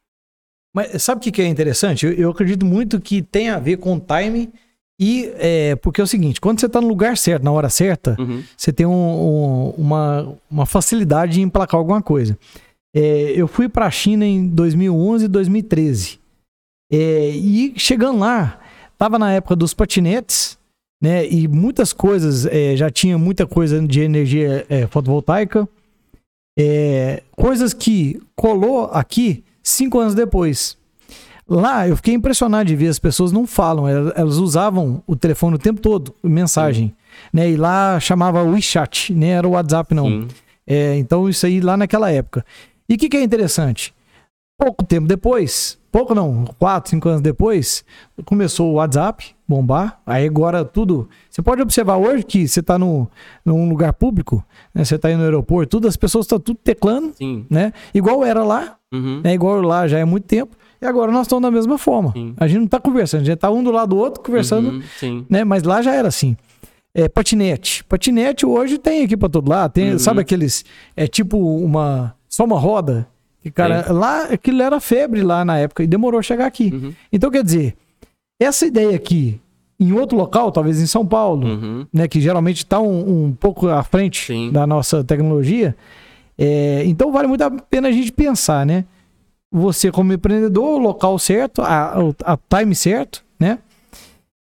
Mas sabe o que é interessante? Eu, eu acredito muito que tem a ver com timing e é, porque é o seguinte, quando você está no lugar certo, na hora certa, uhum. você tem um, um, uma, uma facilidade em emplacar alguma coisa. É, eu fui para a China em 2011 e 2013. É, e chegando lá, tava na época dos patinetes, né? E muitas coisas, é, já tinha muita coisa de energia é, fotovoltaica. É, coisas que colou aqui cinco anos depois. Lá eu fiquei impressionado de ver as pessoas não falam, elas usavam o telefone o tempo todo, mensagem, Sim. né? E lá chamava o WeChat, nem era o WhatsApp não. É, então isso aí lá naquela época. E o que, que é interessante? Pouco tempo depois, pouco não, quatro, cinco anos depois, começou o WhatsApp bombar. Aí agora tudo. Você pode observar hoje que você está num lugar público, né? Você está indo no aeroporto, tudo, as pessoas estão tudo teclando, Sim. né? Igual era lá, uhum. né? Igual lá já é muito tempo. E agora nós estamos da mesma forma. Sim. A gente não está conversando, a gente está um do lado do outro conversando, uhum, né? Mas lá já era assim. É, patinete. Patinete hoje tem aqui para todo lado. Tem, uhum. Sabe aqueles. É tipo uma. Só uma roda. Que, cara, lá aquilo era febre lá na época e demorou a chegar aqui. Uhum. Então, quer dizer, essa ideia aqui, em outro local, talvez em São Paulo, uhum. né, que geralmente está um, um, pouco à frente Sim. da nossa tecnologia, é, então vale muito a pena a gente pensar, né? Você como empreendedor, o local certo, a, a time certo, né?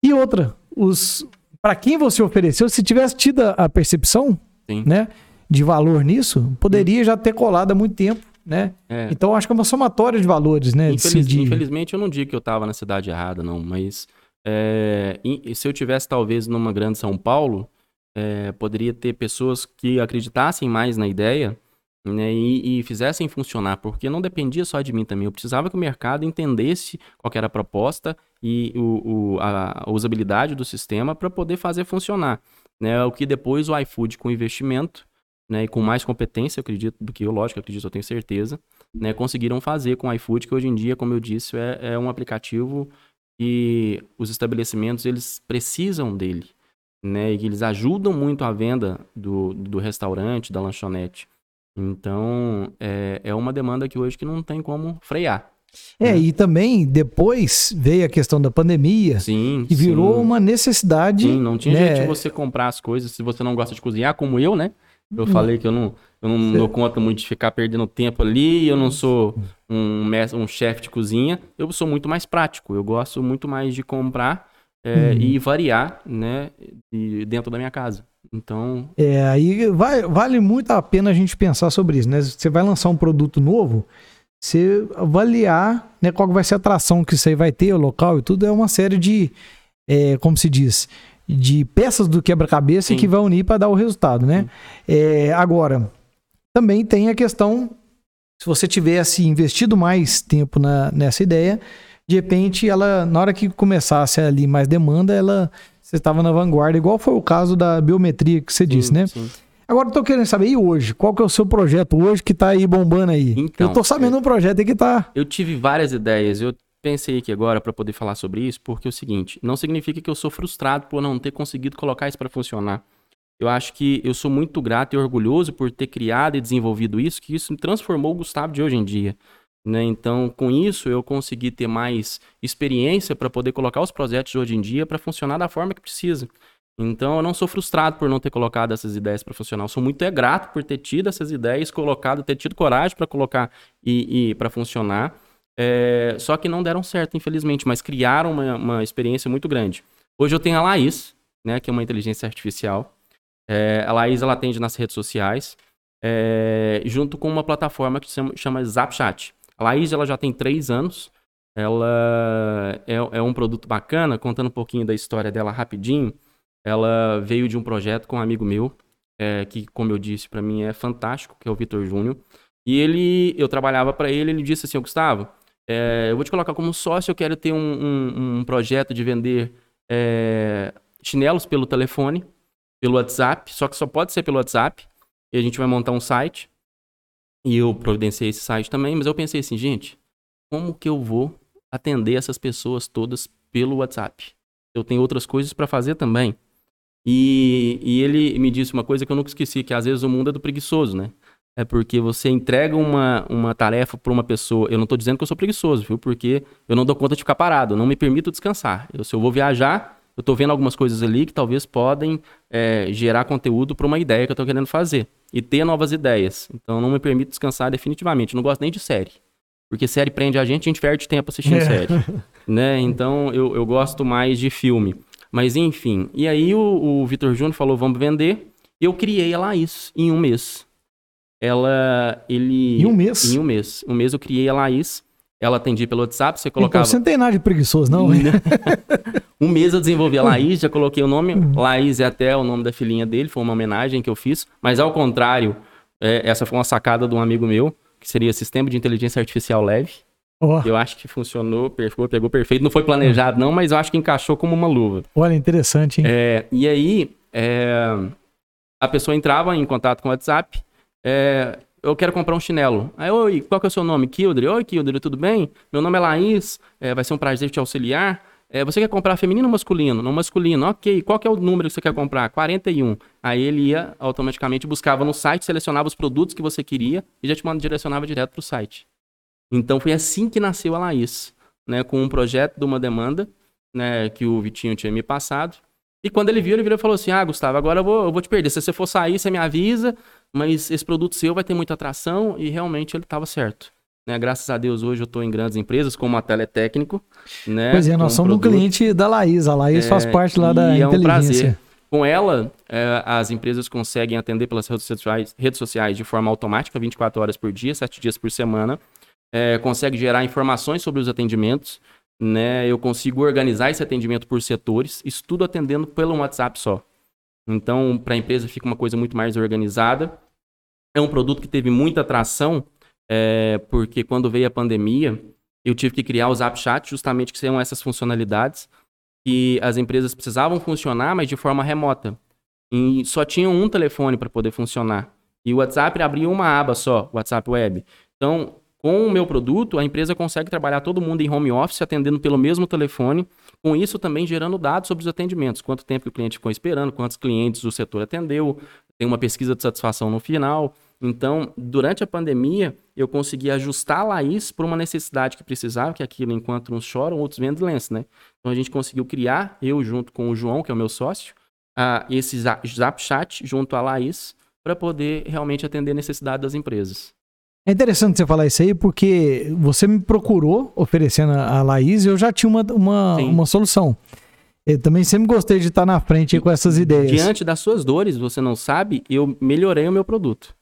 E outra, os para quem você ofereceu, se tivesse tido a percepção, Sim. né, de valor nisso, poderia Sim. já ter colado há muito tempo, né? É. Então acho que é uma somatória de valores, né? Infeliz, de... Infelizmente eu não digo que eu estava na cidade errada, não, mas é, se eu tivesse talvez numa grande São Paulo, é, poderia ter pessoas que acreditassem mais na ideia né, e, e, fizessem funcionar, porque não dependia só de mim também. Eu precisava que o mercado entendesse qual era a proposta e o, o, a, usabilidade do sistema para poder fazer funcionar. Né, o que depois o iFood com investimento né, e com mais competência, eu acredito, do que eu, lógico, eu acredito, eu tenho certeza, né, conseguiram fazer com o iFood, que hoje em dia, como eu disse, é, é um aplicativo e os estabelecimentos eles precisam dele, né, e que eles ajudam muito a venda do, do restaurante, da lanchonete. Então, é, é uma demanda que hoje que não tem como frear. É, né? e também depois veio a questão da pandemia, sim, que virou sim. uma necessidade. Sim, não tinha né? jeito de você comprar as coisas se você não gosta de cozinhar, como eu, né? Eu hum. falei que eu não, eu não dou conta muito de ficar perdendo tempo ali, eu não sou um, um chefe de cozinha, eu sou muito mais prático, eu gosto muito mais de comprar é, hum. e variar, né, dentro da minha casa. Então. É, aí vai, vale muito a pena a gente pensar sobre isso, né? Você vai lançar um produto novo, você avaliar né, qual vai ser a atração que você vai ter, o local e tudo, é uma série de, é, como se diz, de peças do quebra-cabeça que vai unir para dar o resultado, né? É, agora, também tem a questão, se você tivesse investido mais tempo na, nessa ideia, de repente, ela, na hora que começasse ali mais demanda, ela você estava na vanguarda, igual foi o caso da biometria que você sim, disse, né? Sim. Agora eu tô querendo saber, e hoje? Qual que é o seu projeto hoje que está aí bombando aí? Então, eu tô sabendo um projeto aí que tá. Eu tive várias ideias. Eu pensei aqui agora para poder falar sobre isso, porque é o seguinte, não significa que eu sou frustrado por não ter conseguido colocar isso para funcionar. Eu acho que eu sou muito grato e orgulhoso por ter criado e desenvolvido isso, que isso me transformou o Gustavo de hoje em dia. Né? Então, com isso, eu consegui ter mais experiência para poder colocar os projetos de hoje em dia para funcionar da forma que precisa. Então, eu não sou frustrado por não ter colocado essas ideias para funcionar. Eu sou muito é grato por ter tido essas ideias, colocado, ter tido coragem para colocar e, e para funcionar. É, só que não deram certo, infelizmente, mas criaram uma, uma, experiência muito grande. Hoje eu tenho a Laís, né, que é uma inteligência artificial. É, a Laís ela atende nas redes sociais, é, junto com uma plataforma que se chama, chama Zapchat. A Laís ela já tem três anos. Ela é, é um produto bacana, contando um pouquinho da história dela rapidinho. Ela veio de um projeto com um amigo meu, é, que, como eu disse, para mim é fantástico, que é o Vitor Júnior. E ele, eu trabalhava para ele, ele disse assim, Gustavo, é, eu vou te colocar como sócio, eu quero ter um, um, um projeto de vender é, chinelos pelo telefone. pelo WhatsApp, só que só pode ser pelo WhatsApp. E a gente vai montar um site. E eu providenciei esse site também, mas eu pensei assim, gente, como que eu vou atender essas pessoas todas pelo WhatsApp? Eu tenho outras coisas para fazer também. E, e ele me disse uma coisa que eu nunca esqueci, que às vezes o mundo é do preguiçoso, né? É porque você entrega uma, uma tarefa para uma pessoa. Eu não estou dizendo que eu sou preguiçoso, viu? Porque eu não dou conta de ficar parado, não me permito descansar. Eu, se eu vou viajar, eu estou vendo algumas coisas ali que talvez podem é, gerar conteúdo para uma ideia que eu estou querendo fazer. E ter novas ideias. Então não me permito descansar definitivamente. não gosto nem de série. Porque série prende a gente, a gente perde tempo assistindo é. série. né? Então eu, eu gosto mais de filme. Mas enfim. E aí o, o Vitor Júnior falou: vamos vender. Eu criei a Laís em um mês. Ela. Ele. Em um mês? Em um mês. Um mês eu criei a Laís. Ela atendia pelo WhatsApp, você colocava. Então você não tem nada de preguiçoso, não? um mês eu desenvolvi a Laís, já coloquei o nome. Uhum. Laís é até o nome da filhinha dele, foi uma homenagem que eu fiz. Mas ao contrário, é, essa foi uma sacada de um amigo meu, que seria Sistema de Inteligência Artificial Leve. Oh. Eu acho que funcionou, pegou, pegou perfeito. Não foi planejado, não, mas eu acho que encaixou como uma luva. Olha, interessante, hein? É, e aí, é, a pessoa entrava em contato com o WhatsApp. É, eu quero comprar um chinelo. Aí, oi, qual que é o seu nome? Kildre. Oi, Kildre, tudo bem? Meu nome é Laís, é, vai ser um prazer te auxiliar. É, você quer comprar feminino ou masculino? Não masculino, ok. Qual que é o número que você quer comprar? 41. Aí ele ia automaticamente, buscava no site, selecionava os produtos que você queria e já te direcionava direto para o site. Então foi assim que nasceu a Laís, né, com um projeto de uma demanda, né, que o Vitinho tinha me passado. E quando ele viu, ele virou e falou assim: "Ah, Gustavo, agora eu vou, eu vou te perder. Se você for sair, você me avisa, mas esse produto seu vai ter muita atração" e realmente ele estava certo. Né, graças a Deus, hoje eu estou em grandes empresas, como a Teletécnico. Né, pois é, nós somos um cliente da Laís. A Laís é, faz parte lá da é inteligência. Um prazer. Com ela, é, as empresas conseguem atender pelas redes sociais, redes sociais de forma automática, 24 horas por dia, 7 dias por semana é, consegue gerar informações sobre os atendimentos, né? Eu consigo organizar esse atendimento por setores, isso tudo atendendo pelo WhatsApp só. Então, para a empresa fica uma coisa muito mais organizada. É um produto que teve muita atração, é, porque quando veio a pandemia, eu tive que criar o Zap Chat, justamente que são essas funcionalidades que as empresas precisavam funcionar, mas de forma remota. E só tinham um telefone para poder funcionar. E o WhatsApp abria uma aba só, WhatsApp Web. Então, com o meu produto, a empresa consegue trabalhar todo mundo em home office, atendendo pelo mesmo telefone, com isso também gerando dados sobre os atendimentos. Quanto tempo o cliente ficou esperando, quantos clientes o setor atendeu, tem uma pesquisa de satisfação no final. Então, durante a pandemia, eu consegui ajustar a Laís para uma necessidade que precisava, que é aquilo, enquanto uns choram, outros vendem lenço, né? Então, a gente conseguiu criar, eu junto com o João, que é o meu sócio, uh, esse Zap Chat junto à Laís, para poder realmente atender a necessidade das empresas. É interessante você falar isso aí, porque você me procurou oferecendo a Laís e eu já tinha uma, uma, uma solução. Eu também sempre gostei de estar na frente com essas ideias. Diante das suas dores, você não sabe, eu melhorei o meu produto.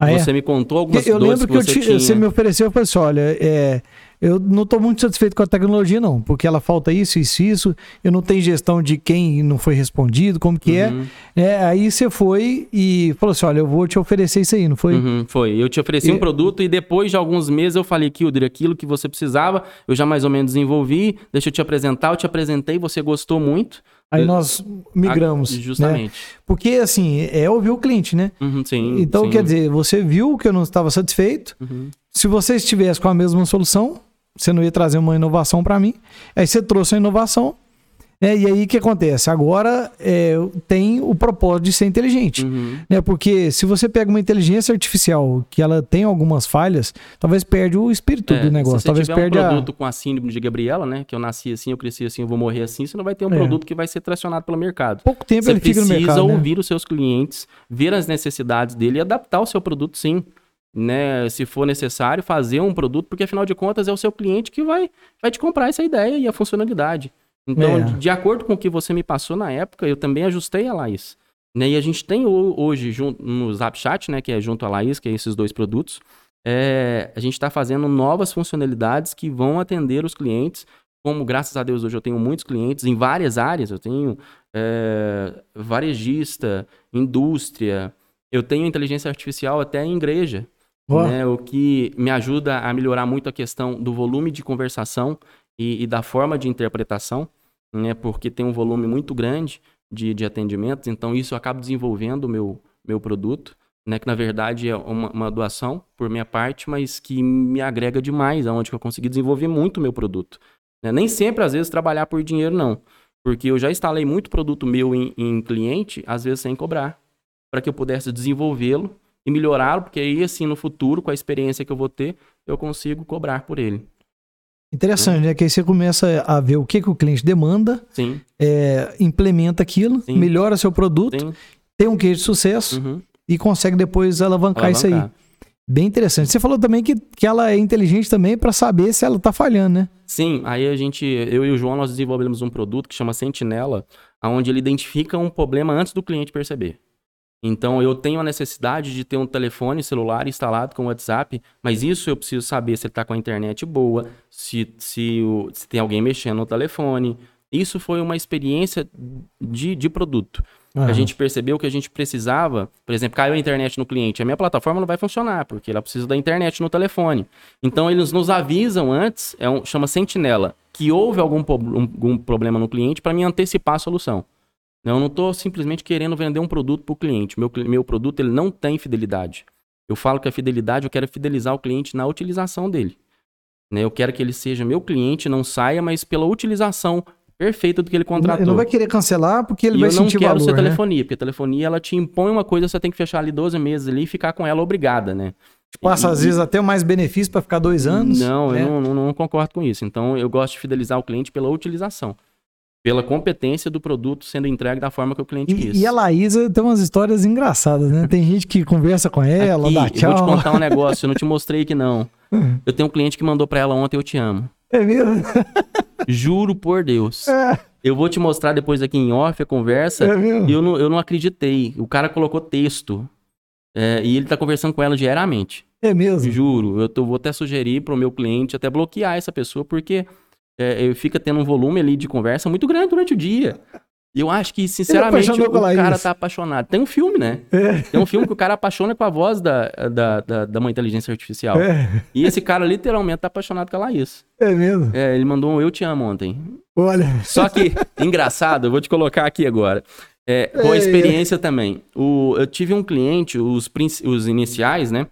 Ah, é? você me contou algumas eu dores lembro que, que você, tinha. você me ofereceu, eu falei assim, olha, é, eu não estou muito satisfeito com a tecnologia, não, porque ela falta isso, isso, isso. Eu não tenho gestão de quem não foi respondido, como que é. uhum. é. é. Aí você foi e falou assim: olha, eu vou te oferecer isso aí, não foi? Uhum, foi. Eu te ofereci um produto e depois de alguns meses eu falei, Kilder, aquilo que você precisava, eu já mais ou menos desenvolvi, deixa eu te apresentar, eu te apresentei, você gostou muito. Aí nós migramos. Ah, justamente. Né? Porque, assim, é ouvir o cliente, né? Uhum, sim. Então, sim. quer dizer, você viu que eu não estava satisfeito. Uhum. Se você estivesse com a mesma solução, você não ia trazer uma inovação para mim. Aí você trouxe a inovação. Né? E aí o que acontece? Agora é, tem o propósito de ser inteligente. Uhum. Né? Porque se você pega uma inteligência artificial que ela tem algumas falhas, talvez perde o espírito é, do negócio. Se você talvez tiver perde um produto a... com a síndrome de Gabriela, né? Que eu nasci assim, eu cresci assim, eu vou morrer assim, você não vai ter um é. produto que vai ser tracionado pelo mercado. Pouco tempo você ele fica no mercado. Você precisa né? ouvir os seus clientes, ver as necessidades dele e adaptar o seu produto sim né, se for necessário, fazer um produto, porque afinal de contas é o seu cliente que vai, vai te comprar essa ideia e a funcionalidade. Então, é. de, acordo com o que você me passou na época, eu também ajustei a Laís. Né, e a gente tem hoje junto, no ZapChat, né, que é junto a Laís, que é esses dois produtos, é, a gente está fazendo novas funcionalidades que vão atender os clientes. Como, graças a Deus, hoje eu tenho muitos clientes em várias áreas. Eu tenho é, varejista, indústria, eu tenho inteligência artificial até em igreja. Né, o que me ajuda a melhorar muito a questão do volume de conversação e, e da forma de interpretação, né, porque tem um volume muito grande. de, de atendimentos, então isso eu acabo desenvolvendo o meu, meu produto, né? Que na verdade é uma, uma, doação por minha parte, mas que me agrega demais, aonde eu consegui desenvolver muito o meu produto. Né? Nem sempre, às vezes, trabalhar por dinheiro, não. Porque eu já instalei muito produto meu em, em cliente, às vezes sem cobrar, para que eu pudesse desenvolvê-lo e melhorá-lo, porque aí, assim, no futuro, com a experiência que eu vou ter, eu consigo cobrar por ele. Interessante, né? Que aí você começa a ver o que, que o cliente demanda, é, implementa aquilo, Sim. melhora seu produto, Sim. tem um case de sucesso uhum. e consegue depois alavancar, alavancar, isso aí. Bem interessante. Você falou também que, que ela é inteligente também para saber se ela está falhando, né? Sim, aí a gente, eu e o João, nós desenvolvemos um produto que chama Sentinela, onde ele identifica um problema antes do cliente perceber. Então eu tenho a necessidade de ter um telefone celular instalado com WhatsApp, mas isso eu preciso saber se ele está com a internet boa, se, se, o, se, tem alguém mexendo no telefone. Isso foi uma experiência de, de produto. Uhum. A gente percebeu que a gente precisava, por exemplo, caiu a internet no cliente, a minha plataforma não vai funcionar, porque ela precisa da internet no telefone. Então eles nos avisam antes, é um, chama sentinela, que houve algum, algum problema no cliente para me antecipar a solução. Eu não estou simplesmente querendo vender um produto para o cliente. Meu, meu produto ele não tem fidelidade. Eu falo que a fidelidade, eu quero fidelizar o cliente na utilização dele. Né? Eu quero que ele seja meu cliente, não saia, mas pela utilização perfeita do que ele contratou. Ele não vai querer cancelar porque ele e vai sentir valor, Eu não quero ser né? telefonia, porque a telefonia ela te impõe uma coisa, você tem que fechar ali 12 meses ali e ficar com ela obrigada, né? Passa às vezes até mais benefício para ficar dois anos. Não, né? eu não, não, não concordo com isso. Então eu gosto de fidelizar o cliente pela utilização pela competência do produto sendo entregue da forma que o cliente e, quis. E a Laísa tem umas histórias engraçadas, né? Tem gente que conversa com ela, Aqui, dá tchau. Eu vou te contar um negócio, eu não te mostrei que não. Eu tenho um cliente que mandou para ela ontem, eu te amo. É mesmo? Juro por Deus. É. Eu vou te mostrar depois aqui em off a conversa. É mesmo? Eu não, eu não acreditei. O cara colocou texto. É, e ele tá conversando com ela diariamente. É mesmo? Juro. Eu tô, vou até sugerir pro meu cliente até bloquear essa pessoa, porque é, fica tendo um volume ali de conversa muito grande durante o dia. E eu acho que, sinceramente, o cara tá apaixonado. Tem um filme, né? É. Tem um filme que o cara apaixona com a voz da, da, da, da uma inteligência artificial. É. E esse cara literalmente tá apaixonado com a Laís. É mesmo? É, ele mandou um Eu Te Amo ontem. Olha. Só que, engraçado, eu vou te colocar aqui agora. É, com a experiência também. O, eu tive um cliente, os, os iniciais, né?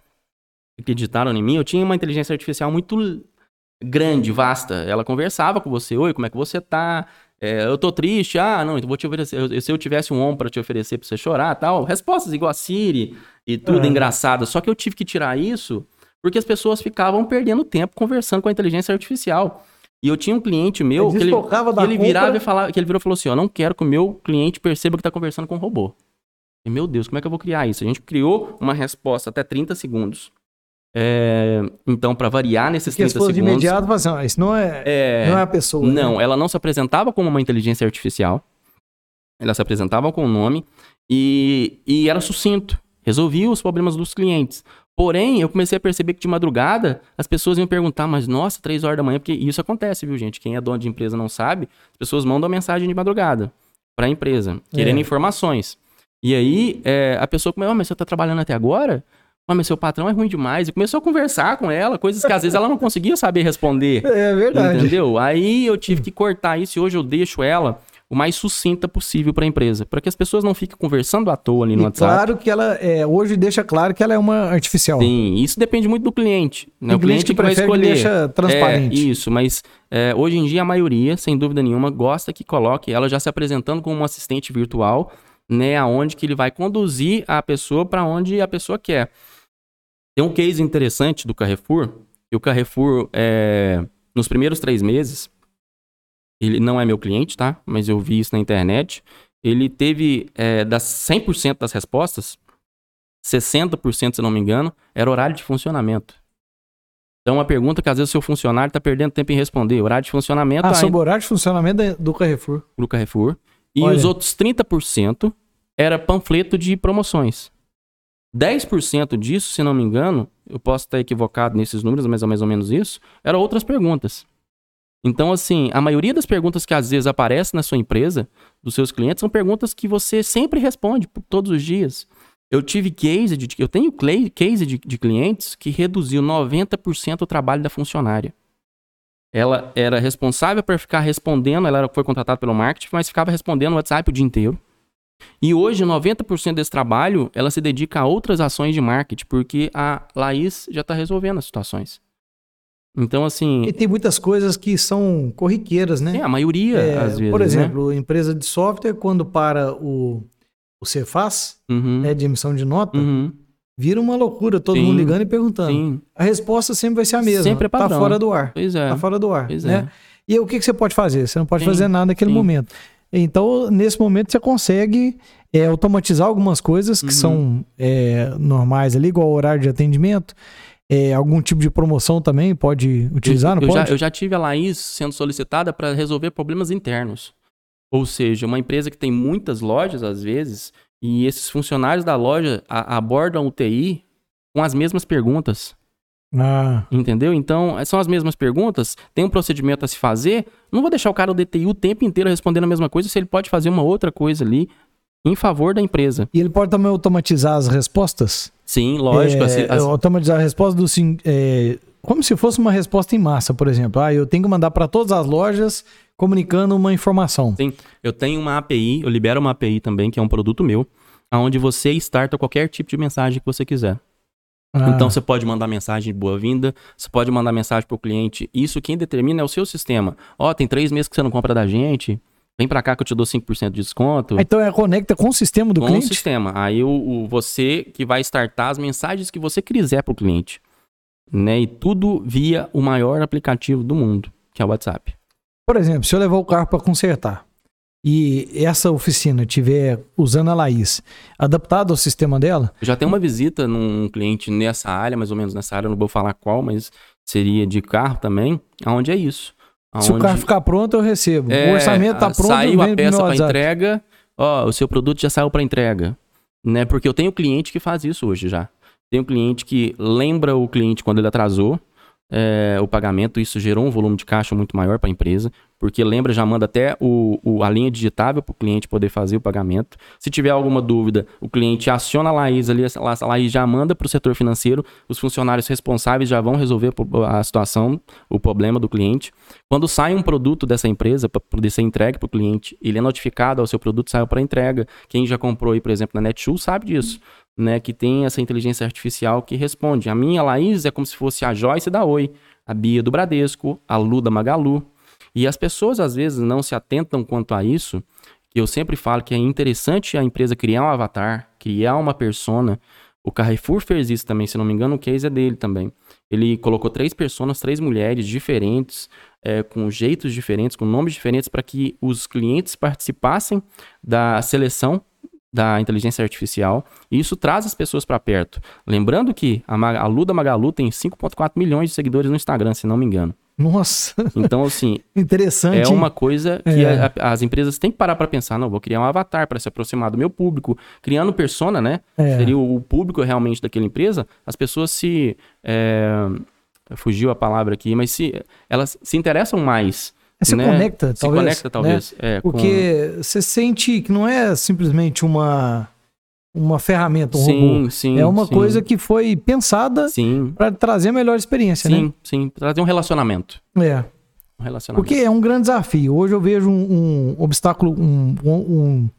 Que editaram em mim, eu tinha uma inteligência artificial muito grande, vasta. Ela conversava com você, oi, como é que você tá? É, eu tô triste, ah, não, então vou te oferecer. Se eu tivesse um ombro para te oferecer pra você chorar tal. Respostas igual a Siri e tudo é. engraçado. Só que eu tive que tirar isso porque as pessoas ficavam perdendo tempo conversando com a inteligência artificial. E eu tinha um cliente meu que ele, que ele virava e falava, que ele virou e falou assim: Eu não quero que o meu cliente perceba que tá conversando com um robô. E, meu Deus, como é que eu vou criar isso? A gente criou uma resposta até 30 segundos é, então, para variar nesses Porque 30 segundos... de imediato, assim, isso não é, é, não é a pessoa. Né? Não, né? ela não se apresentava como uma inteligência artificial. Ela se apresentava com o nome e, e era sucinto. Resolvia os problemas dos clientes. Porém, eu comecei a perceber que de madrugada as pessoas iam perguntar, mas nossa, três horas da manhã, porque isso acontece, viu, gente? Quem é dono de empresa não sabe, as pessoas mandam mensagem de madrugada para a empresa, querendo é. informações. E aí é, a pessoa começa, oh, mas você está trabalhando até agora? Ah, mas seu patrão é ruim demais. E começou a conversar com ela, coisas que às vezes ela não conseguia saber responder. É verdade. Entendeu? Aí eu tive que cortar isso e hoje eu deixo ela o mais sucinta possível para a empresa, para que as pessoas não fiquem conversando à toa ali no e WhatsApp. Claro que ela é, hoje deixa claro que ela é uma artificial. Sim, isso depende muito do cliente. Né? O cliente, que, que vai escolher. Deixa transparente. É, isso, mas é, hoje em dia a maioria, sem dúvida nenhuma, gosta que coloque ela já se apresentando como um assistente virtual, né, aonde que ele vai conduzir a pessoa para onde a pessoa quer. Tem um case interessante do Carrefour. E o Carrefour, é, nos primeiros três meses, ele não é meu cliente, tá? Mas eu vi isso na internet. Ele teve, é, das 100% das respostas, 60%, se não me engano, era horário de funcionamento. Então, uma pergunta que às vezes o seu funcionário está perdendo tempo em responder. Horário de funcionamento. Ah, sobre o horário de funcionamento do Carrefour. Do Carrefour. E Olha. os outros 30% era panfleto de promoções. 10% disso, se não me engano, eu posso estar equivocado nesses números, mas é mais ou menos isso, eram outras perguntas. Então, assim, a maioria das perguntas que às vezes aparecem na sua empresa, dos seus clientes, são perguntas que você sempre responde todos os dias. Eu tive case de, eu tenho case de, de clientes que reduziu 90% o trabalho da funcionária. Ela era responsável por ficar respondendo, ela foi contratada pelo marketing, mas ficava respondendo o WhatsApp o dia inteiro E hoje, 90% desse trabalho, ela se dedica a outras ações de marketing, porque a Laís já está resolvendo as situações. Então, assim. E tem muitas coisas que são corriqueiras, né? É, a maioria, é, às vezes. Por né? exemplo, né? empresa de software, quando para o, o Cefaz, uhum. né, de emissão de nota, uhum. vira uma loucura, todo sim, mundo ligando e perguntando. Sim. A resposta sempre vai ser a mesma. Sempre é tá padrão. Tá fora do ar. Pois é. Tá fora do ar. Pois né? É. E o que, que você pode fazer? Você não pode sim, fazer nada naquele momento. Então, nesse momento, você consegue é, automatizar algumas coisas que uhum. são é, normais ali, igual o horário de atendimento. É, algum tipo de promoção também pode utilizar, eu, não eu pode? Já, eu já tive a Laís sendo solicitada para resolver problemas internos. Ou seja, uma empresa que tem muitas lojas, às vezes, e esses funcionários da loja a, abordam o TI com as mesmas perguntas. Ah. Entendeu? Então, são as mesmas perguntas, tem um procedimento a se fazer. Não vou deixar o cara do DTI o tempo inteiro respondendo a mesma coisa se ele pode fazer uma outra coisa ali em favor da empresa. E ele pode também automatizar as respostas? Sim, lógico. É, assim, as... Automatizar a resposta do sim, é, como se fosse uma resposta em massa, por exemplo. Ah, eu tenho que mandar para todas as lojas comunicando uma informação. Sim, eu tenho uma API, eu libero uma API também, que é um produto meu, onde você starta qualquer tipo de mensagem que você quiser. Ah. Então você pode mandar mensagem de boa-vinda, você pode mandar mensagem para o cliente. Isso quem determina é o seu sistema. Ó, oh, tem três meses que você não compra da gente. Vem para cá que eu te dou 5% de desconto. Então é conecta com o sistema do com cliente? Com o sistema. Aí o, o, você que vai startar as mensagens que você quiser para o cliente. Né? E tudo via o maior aplicativo do mundo, que é o WhatsApp. Por exemplo, se eu levar o carro para consertar, e essa oficina tiver usando a Laís adaptado ao sistema dela. Eu já tenho uma visita num cliente nessa área, mais ou menos nessa área, não vou falar qual, mas seria de carro também, aonde é isso. Aonde... Se o carro ficar pronto, eu recebo. É, o orçamento está pronto, saiu a peça para entrega, ó, o seu produto já saiu para entrega, né? Porque eu tenho cliente que faz isso hoje já. Tenho cliente que lembra o cliente quando ele atrasou, é, o pagamento, isso gerou um volume de caixa muito maior para a empresa, porque lembra, já manda até o, o a linha digitável para o cliente poder fazer o pagamento. Se tiver alguma dúvida, o cliente aciona a Laís ali, a Laís já manda para o setor financeiro, os funcionários responsáveis já vão resolver a situação, o problema do cliente. Quando sai um produto dessa empresa para poder ser entregue para o cliente, ele é notificado, o seu produto saiu para entrega. Quem já comprou aí, por exemplo, na Netshoes sabe disso né, que tem essa inteligência artificial que responde. A minha Laís é como se fosse a Joyce da Oi, a Bia do Bradesco, a Lu da Magalu. E as pessoas às vezes não se atentam quanto a isso, eu sempre falo que é interessante a empresa criar um avatar, criar uma persona. O Carrefour fez isso também, se não me engano, o case é dele também. Ele colocou três pessoas, três mulheres diferentes, é, com jeitos diferentes, com nomes diferentes, para que os clientes participassem da seleção da inteligência artificial e isso traz as pessoas para perto. Lembrando que a, a Lu da Magalu tem 5,4 milhões de seguidores no Instagram, se não me engano. Nossa! Então, assim. Interessante. É uma coisa que é. a, a, as empresas têm que parar para pensar. Não, vou criar um avatar para se aproximar do meu público. Criando persona, né? É. Seria o, o, público realmente daquela empresa. As pessoas se. É, fugiu a palavra aqui, mas se elas se interessam mais se né? conecta, se talvez. conecta, talvez. Né? É, Porque com... você sente que não é simplesmente uma, uma ferramenta, um sim, robô. Sim, é uma sim. coisa que foi pensada para trazer a melhor experiência, sim, né? Sim. Trazer um relacionamento. É. Um relacionamento. Porque é um grande desafio. Hoje eu vejo um, um obstáculo, um, um,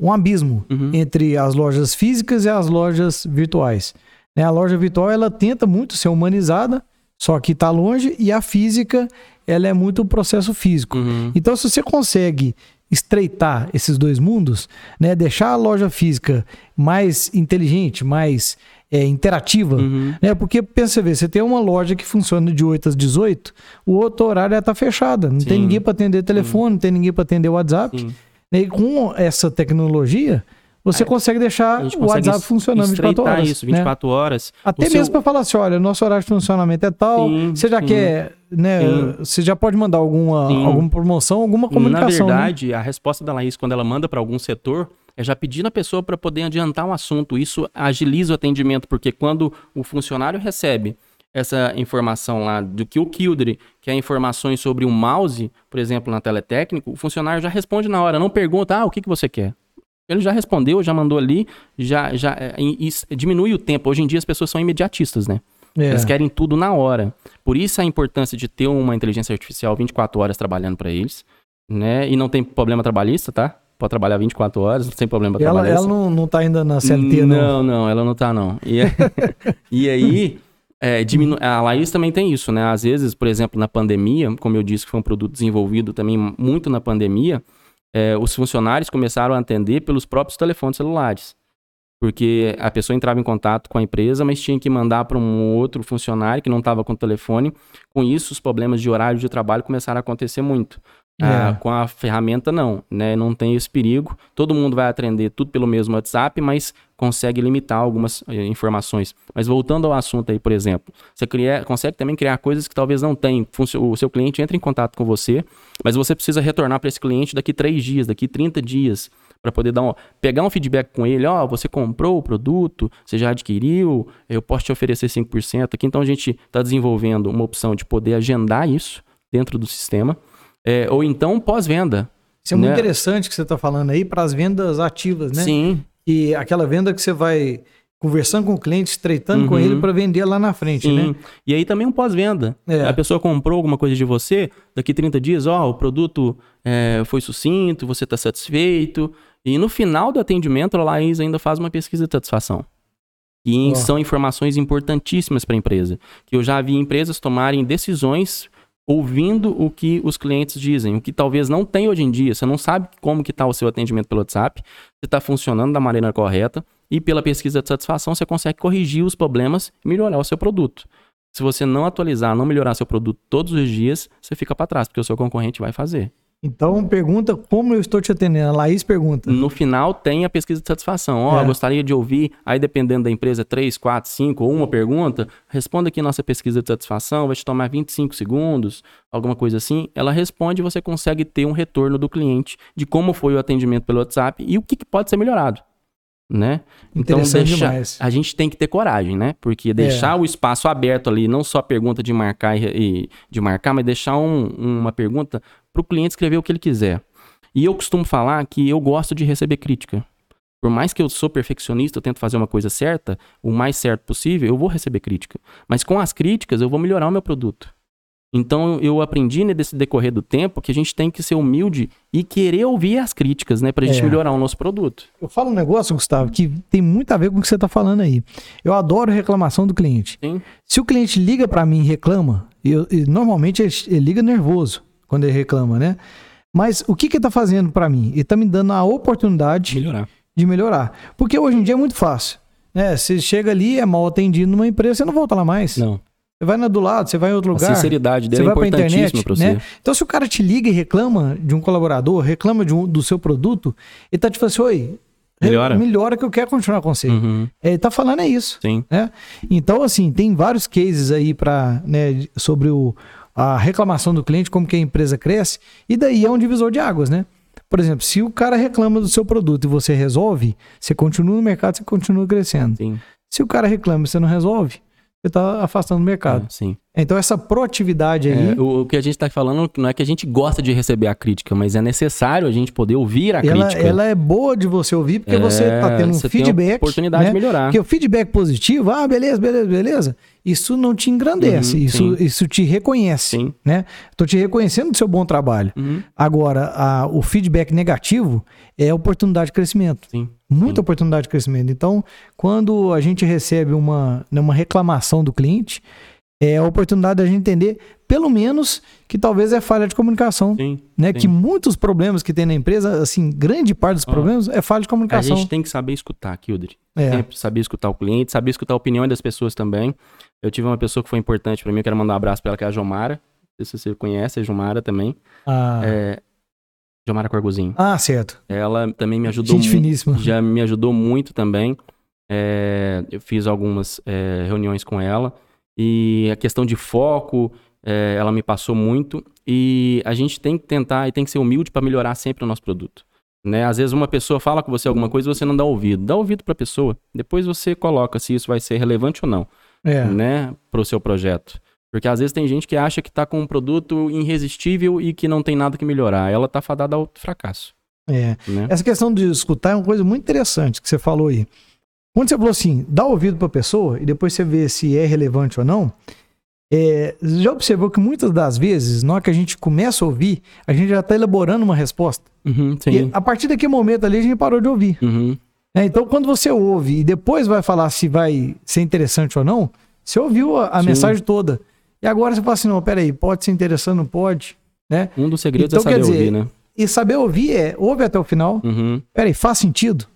um abismo uhum. entre as lojas físicas e as lojas virtuais. Né? A loja virtual ela tenta muito ser humanizada, só que está longe, e a física ela é muito o processo físico. Uhum. Então, se você consegue estreitar esses dois mundos, né, deixar a loja física mais inteligente, mais é, interativa, uhum. né? Porque pensa ver, você tem uma loja que funciona de 8 às 18, o outro horário está fechada, não Sim. tem ninguém para atender telefone, Sim. não tem ninguém para atender WhatsApp. Sim. E com essa tecnologia, você consegue deixar o WhatsApp funcionando 24 horas. isso, 24 né? horas. Até mesmo seu... para falar assim, olha, nosso horário de funcionamento é tal, sim, você já sim, quer, né, sim. você já pode mandar alguma, alguma promoção, alguma comunicação. Na né? verdade, né? a resposta da Laís, quando ela manda para algum setor, é já pedir na pessoa para poder adiantar um assunto. Isso agiliza o atendimento, porque quando o funcionário recebe essa informação lá do que o Kildre, que é informações sobre o mouse, por exemplo, na teletécnico, o funcionário já responde na hora, não pergunta, ah, o que, que você quer? Ele já respondeu, já mandou ali, já, já e, e diminui o tempo. Hoje em dia as pessoas são imediatistas, né? É. Eles querem tudo na hora. Por isso a importância de ter uma inteligência artificial 24 horas trabalhando para eles, né? E não tem problema trabalhista, tá? pode trabalhar 24 horas, sem problema ela, trabalhar. Ela não, não tá ainda na CLT, não? Não, não, ela não tá, não. E, e aí, é, diminu... a Laís também tem isso, né? Às vezes, por exemplo, na pandemia, como eu disse que foi um produto desenvolvido também muito na pandemia, é, os funcionários começaram a atender pelos próprios telefones celulares. Porque a pessoa entrava em contato com a empresa, mas tinha que mandar para um outro funcionário que não estava com o telefone. Com isso, os problemas de horário de trabalho começaram a acontecer muito. Ah, é. com a ferramenta, não, né? Não tem esse perigo. Todo mundo vai atender tudo pelo mesmo WhatsApp, mas consegue limitar algumas eh, informações. Mas voltando ao assunto aí, por exemplo, você cria, consegue também criar coisas que talvez não tem. O seu cliente entra em contato com você, mas você precisa retornar para esse cliente daqui três dias, daqui 30 dias para poder dar um, pegar um feedback com ele, ó, oh, você comprou o produto, você já adquiriu, eu posso te oferecer 5% aqui. Então a gente está desenvolvendo uma opção de poder agendar isso dentro do sistema, é, ou então pós-venda. Isso é né? muito interessante que você está falando aí para as vendas ativas, né? Sim. E aquela venda que você vai conversando com o cliente, estreitando uhum. com ele para vender lá na frente, Sim. né? E aí também um pós-venda. É. A pessoa comprou alguma coisa de você, daqui 30 dias, ó, o produto é, foi sucinto, você está satisfeito. E no final do atendimento, a Laís ainda faz uma pesquisa de satisfação. E oh. são informações importantíssimas para a empresa. Que eu já vi empresas tomarem decisões ouvindo o que os clientes dizem, o que talvez não tem hoje em dia. Você não sabe como que está o seu atendimento pelo WhatsApp, se está funcionando da maneira correta, e pela pesquisa de satisfação você consegue corrigir os problemas e melhorar o seu produto. Se você não atualizar, não melhorar seu produto todos os dias, você fica para trás, porque o seu concorrente vai fazer. Então pergunta como eu estou te atendendo. A Laís pergunta. No final tem a pesquisa de satisfação. Ó, oh, é. gostaria de ouvir, aí dependendo da empresa, 3, 4, 5 ou uma pergunta, responda aqui nossa pesquisa de satisfação, vai te tomar 25 segundos, alguma coisa assim. Ela responde e você consegue ter um retorno do cliente de como foi o atendimento pelo WhatsApp e o que, que pode ser melhorado né? Então deixa, a gente tem que ter coragem, né? Porque deixar é. o espaço aberto ali, não só a pergunta de marcar e, de marcar, mas deixar um, uma pergunta para o cliente escrever o que ele quiser. E eu costumo falar que eu gosto de receber crítica. Por mais que eu sou perfeccionista, eu tento fazer uma coisa certa, o mais certo possível, eu vou receber crítica. Mas com as críticas, eu vou melhorar o meu produto. Então eu aprendi nesse decorrer do tempo que a gente tem que ser humilde e querer ouvir as críticas, né, pra gente é. melhorar o nosso produto. Eu falo um negócio, Gustavo, que tem muito a ver com o que você tá falando aí. Eu adoro reclamação do cliente. Sim. Se o cliente liga para mim e reclama, eu, normalmente ele, ele, liga nervoso quando ele reclama, né? Mas o que que ele tá fazendo para mim? Ele tá me dando a oportunidade melhorar. de melhorar. Porque hoje em dia é muito fácil. Né? Você chega ali, é mal atendido numa empresa, você não volta lá mais. Não. Você vai na do lado, você vai em outro lugar. A sinceridade dele você é importantíssima para você. Né? Então, se o cara te liga e reclama de um colaborador, reclama de um, do seu produto, ele tá te falando assim, oi, melhora. melhora que eu quero continuar com você. Uhum. Ele tá falando é isso. Sim. Né? Então, assim, tem vários cases aí para né, sobre o, a reclamação do cliente, como que a empresa cresce, e daí é um divisor de águas, né? Por exemplo, se o cara reclama do seu produto e você resolve, você continua no mercado, você continua crescendo. Sim. Se o cara reclama e você não resolve, você está afastando o mercado. É, sim. Então essa proatividade aí. É, o, o, que a gente está falando não é que a gente gosta de receber a crítica, mas é necessário a gente poder ouvir a ela, crítica. Ela é boa de você ouvir porque é, você está tendo um feedback. oportunidade né? de melhorar. Porque o feedback positivo, ah, beleza, beleza, beleza. Isso não te engrandece, uhum, isso, isso te reconhece. Sim. Né? Estou te reconhecendo do seu bom trabalho. Uhum. Agora, a, o feedback negativo é oportunidade de crescimento. Sim. Muita Sim. oportunidade de crescimento. Então, quando a gente recebe uma, né, uma reclamação do cliente, é a oportunidade da gente entender, pelo menos, que talvez é falha de comunicação. Sim, né? Sim. Que muitos problemas que tem na empresa, assim, grande parte dos problemas é falha de comunicação. A gente tem que saber escutar, Kildre. É. Sempre saber escutar o cliente, saber escutar a opinião das pessoas também. Eu tive uma pessoa que foi importante para mim, eu quero mandar um abraço para ela, que é a Jomara. Não sei se você conhece a Jomara também. Ah. É, Jomara Corgozinho. Ah, certo. Ela também me ajudou Gente finíssima. Já me ajudou muito também. É, eu fiz algumas é, reuniões com ela. E a questão de foco, é, ela me passou muito. E a gente tem que tentar e tem que ser humilde para melhorar sempre o nosso produto. Né? Às vezes uma pessoa fala com você alguma coisa e você não dá ouvido. Dá ouvido para a pessoa. Depois você coloca se isso vai ser relevante ou não é. né, para o seu projeto. Porque às vezes tem gente que acha que está com um produto irresistível e que não tem nada que melhorar. Ela está fadada ao fracasso. É. Né? Essa questão de escutar é uma coisa muito interessante que você falou aí. Quando você falou assim, dá ouvido para a pessoa e depois você vê se é relevante ou não, É, já observou que muitas das vezes, na hora que a gente começa a ouvir, a gente já está elaborando uma resposta. Uhum, E a partir daquele momento ali, a gente parou de ouvir. Uhum. É, então, quando você ouve e depois vai falar se vai ser interessante ou não, você ouviu a, a mensagem toda. E agora você fala assim: não, peraí, pode ser interessante, não pode. Né? Um dos segredos Então, é saber dizer, ouvir, né? E saber ouvir é ouve até o final. Uhum. Peraí, faz sentido?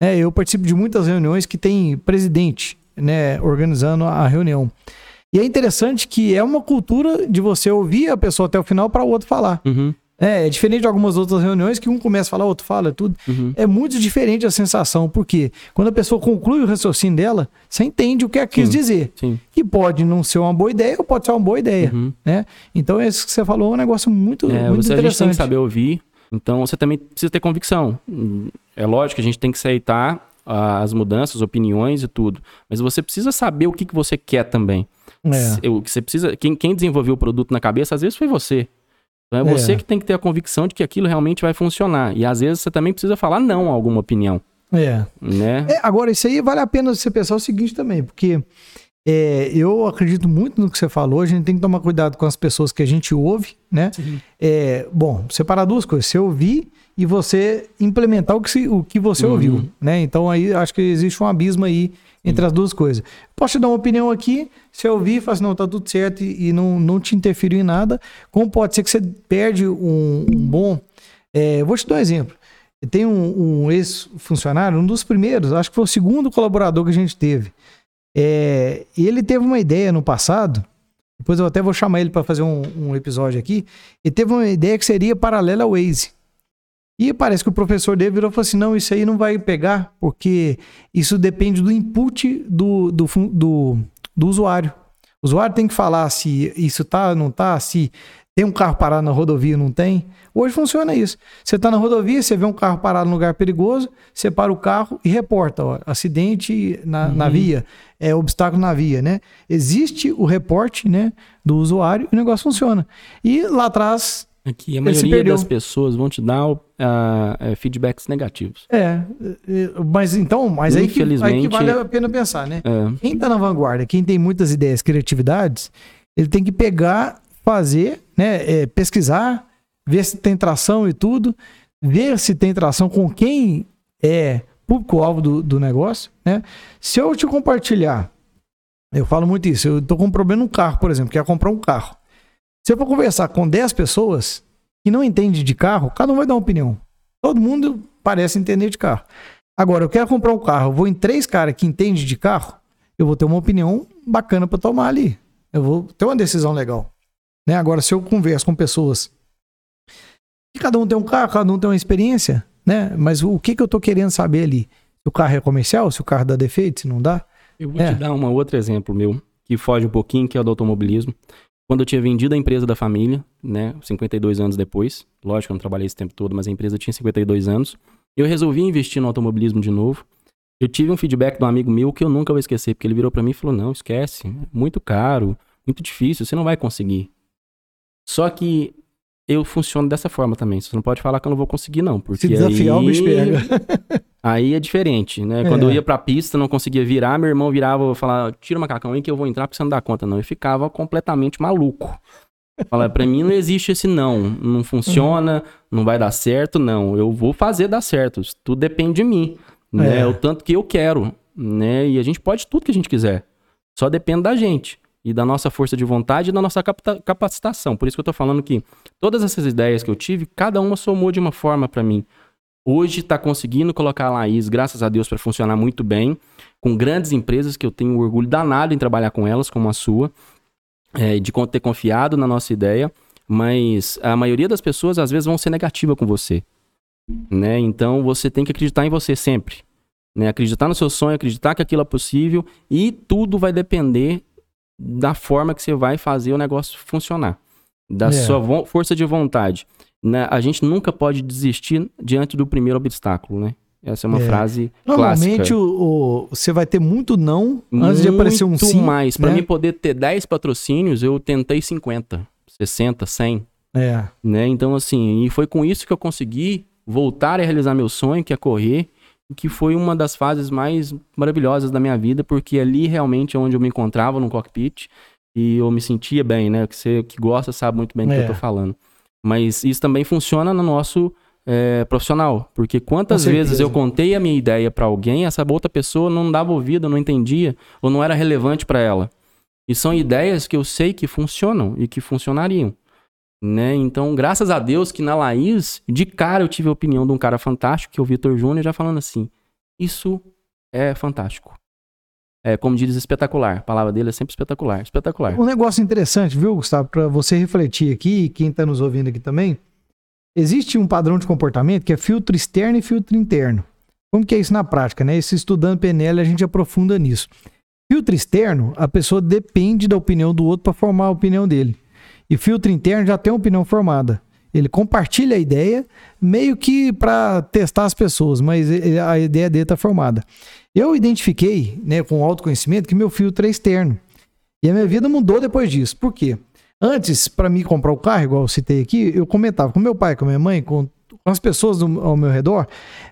É, eu participo de muitas reuniões que tem presidente né, organizando a reunião. E é interessante que é uma cultura de você ouvir a pessoa até o final para o outro falar. Uhum. É, é diferente de algumas outras reuniões que um começa a falar, o outro fala, tudo. Uhum. É muito diferente a sensação, porque quando a pessoa conclui o raciocínio dela, você entende o que ela quis Sim. dizer. Sim. Que pode não ser uma boa ideia ou pode ser uma boa ideia. Uhum. Né? Então, isso que você falou é um negócio muito, É, muito você, a gente tem interessante. que saber ouvir, então você também precisa ter convicção. É lógico que a gente tem que aceitar as mudanças, opiniões e tudo, mas você precisa saber o que, que você quer também. É. Se- O que você precisa, quem, quem desenvolveu o produto na cabeça, às vezes foi você. Então é É. você que tem que ter a convicção de que aquilo realmente vai funcionar. E às vezes você também precisa falar não a alguma opinião, É. né? É, agora, isso aí vale a pena você pensar o seguinte também, porque é, eu acredito muito no que você falou, a gente tem que tomar cuidado com as pessoas que a gente ouve, né? É, bom, separar duas coisas, você ouvir e você implementar o que, se- o que você Uhum. ouviu, né? Então aí acho que existe um abismo aí entre as duas coisas. Posso te dar uma opinião aqui, se eu ouvir, fala assim, não, tá tudo certo e, e não, não te interferiu em nada, como pode ser que você perde um, um bom... é, vou te dar um exemplo. Tem um, um ex-funcionário, um dos primeiros, acho que foi o segundo colaborador que a gente teve. É, ele teve uma ideia no passado, depois eu até vou chamar ele para fazer um, um episódio aqui. Ele teve uma ideia que seria paralela ao Waze. E parece que o professor dele virou e falou assim: não, isso aí não vai pegar, porque isso depende do input do, do, do, do usuário. O usuário tem que falar se isso tá, não tá, se tem um carro parado na rodovia, não tem. Hoje funciona isso. Você está na rodovia, você vê um carro parado num lugar perigoso, você para o carro e reporta, ó, acidente na, na via, é obstáculo na via, né? Existe o reporte, né, do usuário e o negócio funciona. E lá atrás, Aqui a maioria das pessoas vão te dar eh, feedbacks negativos. é, é, mas então, mas aí que, aí que vale a pena pensar, né? É, Quem tá na vanguarda, quem tem muitas ideias, criatividades, ele tem que pegar, fazer, né, é, pesquisar, ver se tem tração e tudo, ver se tem tração com quem é público-alvo do, do negócio, né? Se eu te compartilhar, eu falo muito isso, eu tô com um problema no carro, por exemplo, quer comprar um carro. Se eu for conversar com 10 pessoas que não entendem de carro, cada um vai dar uma opinião. Todo mundo parece entender de carro. Agora, eu quero comprar um carro, vou em três caras que entendem de carro, eu vou ter uma opinião bacana para tomar ali. Eu vou ter uma decisão legal. Né? Agora, se eu converso com pessoas que cada um tem um carro, cada um tem uma experiência, né? Mas o que, que eu tô querendo saber ali? Se o carro é comercial, se o carro dá defeito, se não dá? Eu vou É. te dar um outro exemplo meu, que foge um pouquinho, que é o do automobilismo. Quando eu tinha vendido a empresa da família, né, 52 anos depois, lógico eu não trabalhei esse tempo todo, mas a empresa tinha 52 anos, eu resolvi investir no automobilismo de novo. Eu tive um feedback de um amigo meu que eu nunca vou esquecer, porque ele virou pra mim e falou: "Não, esquece, é muito caro, muito difícil, você não vai conseguir". Só que eu funciono dessa forma também. Você não pode falar que eu não vou conseguir não, porque Se desafiar, aí... o bicho pega. Aí é diferente, né? Quando É. eu ia pra pista, não conseguia virar, meu irmão virava e falava, tira o macacão aí que eu vou entrar porque você não dá conta, não. Eu ficava completamente maluco. Falava, pra mim não existe esse não. Não funciona, não vai dar certo, não. Eu vou fazer dar certo. Isso Tudo depende de mim, né? É. O tanto que eu quero, né? E a gente pode tudo que a gente quiser. Só depende da gente. E da nossa força de vontade e da nossa capacitação. Por isso que eu tô falando que todas essas ideias que eu tive, cada uma somou de uma forma pra mim. Hoje está conseguindo colocar a Laís, graças a Deus, para funcionar muito bem, com grandes empresas que eu tenho orgulho danado em trabalhar com elas, como a sua, é, de ter confiado na nossa ideia, mas a maioria das pessoas às vezes vão ser negativa com você, né? Então você tem que acreditar em você sempre, né? Acreditar no seu sonho, acreditar que aquilo é possível e tudo vai depender da forma que você vai fazer o negócio funcionar, da É. sua força de vontade né, a gente nunca pode desistir diante do primeiro obstáculo, né? Essa é uma É. frase Normalmente clássica. o- você vai ter muito não antes de aparecer um Muito sim. mais. Para né? mim poder ter 10 patrocínios, eu tentei 50, 60, 100, É. né? Então assim, e foi com isso que eu consegui voltar a realizar meu sonho, que é correr, e que foi uma das fases mais maravilhosas da minha vida, porque ali realmente é onde eu me encontrava no cockpit. e eu me sentia bem, né? Que você que gosta sabe muito bem do É. que eu tô falando. Mas isso também funciona no nosso é, profissional. Porque quantas vezes eu contei a minha ideia pra alguém, essa outra pessoa não dava ouvido, não entendia, ou não era relevante pra ela. E são ideias que eu sei que funcionam e que funcionariam. Né? Então, graças a Deus que na Laís, de cara eu tive a opinião de um cara fantástico, que é o Vitor Júnior, já falando assim: isso é fantástico. É, como diz, espetacular. A palavra dele é sempre espetacular. Espetacular. Um negócio interessante, viu, Gustavo, para você refletir aqui, quem está nos ouvindo aqui também, existe um padrão de comportamento que é filtro externo e filtro interno. Como que é isso na prática, né? Esse estudando PNL a gente aprofunda nisso. Filtro externo, a pessoa depende da opinião do outro para formar a opinião dele. E filtro interno já tem uma opinião formada. Ele compartilha a ideia meio que para testar as pessoas, mas ele- a ideia dele está formada. Eu identifiquei, né, com autoconhecimento, que meu filtro é externo. E a minha vida mudou depois disso. Por quê? Antes, para mim comprar o carro, igual eu citei aqui, eu comentava com meu pai, com minha mãe, com, com as pessoas do- ao meu redor,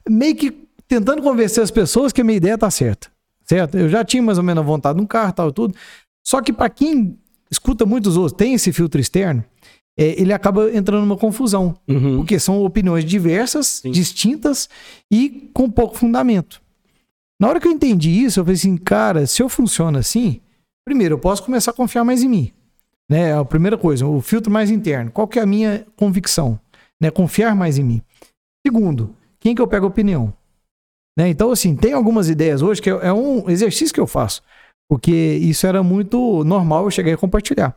meio que tentando convencer as pessoas que a minha ideia tá certa. Certo? Eu já tinha mais ou menos a vontade de um carro, tal, tudo. Só que para quem escuta muitos outros, tem esse filtro externo, é, ele acaba entrando numa confusão. Uhum. Porque são opiniões diversas, Sim. distintas e com pouco fundamento. Na hora que eu entendi isso, eu falei assim, cara, se eu funciono assim, primeiro, eu posso começar a confiar mais em mim. Né? É a primeira coisa, o filtro mais interno. Qual que é a minha convicção? Né? Confiar mais em mim. Segundo, quem que eu pego a opinião? Né? Então, assim, tem algumas ideias hoje que é é um exercício que eu faço. Porque isso era muito normal eu chegar e compartilhar.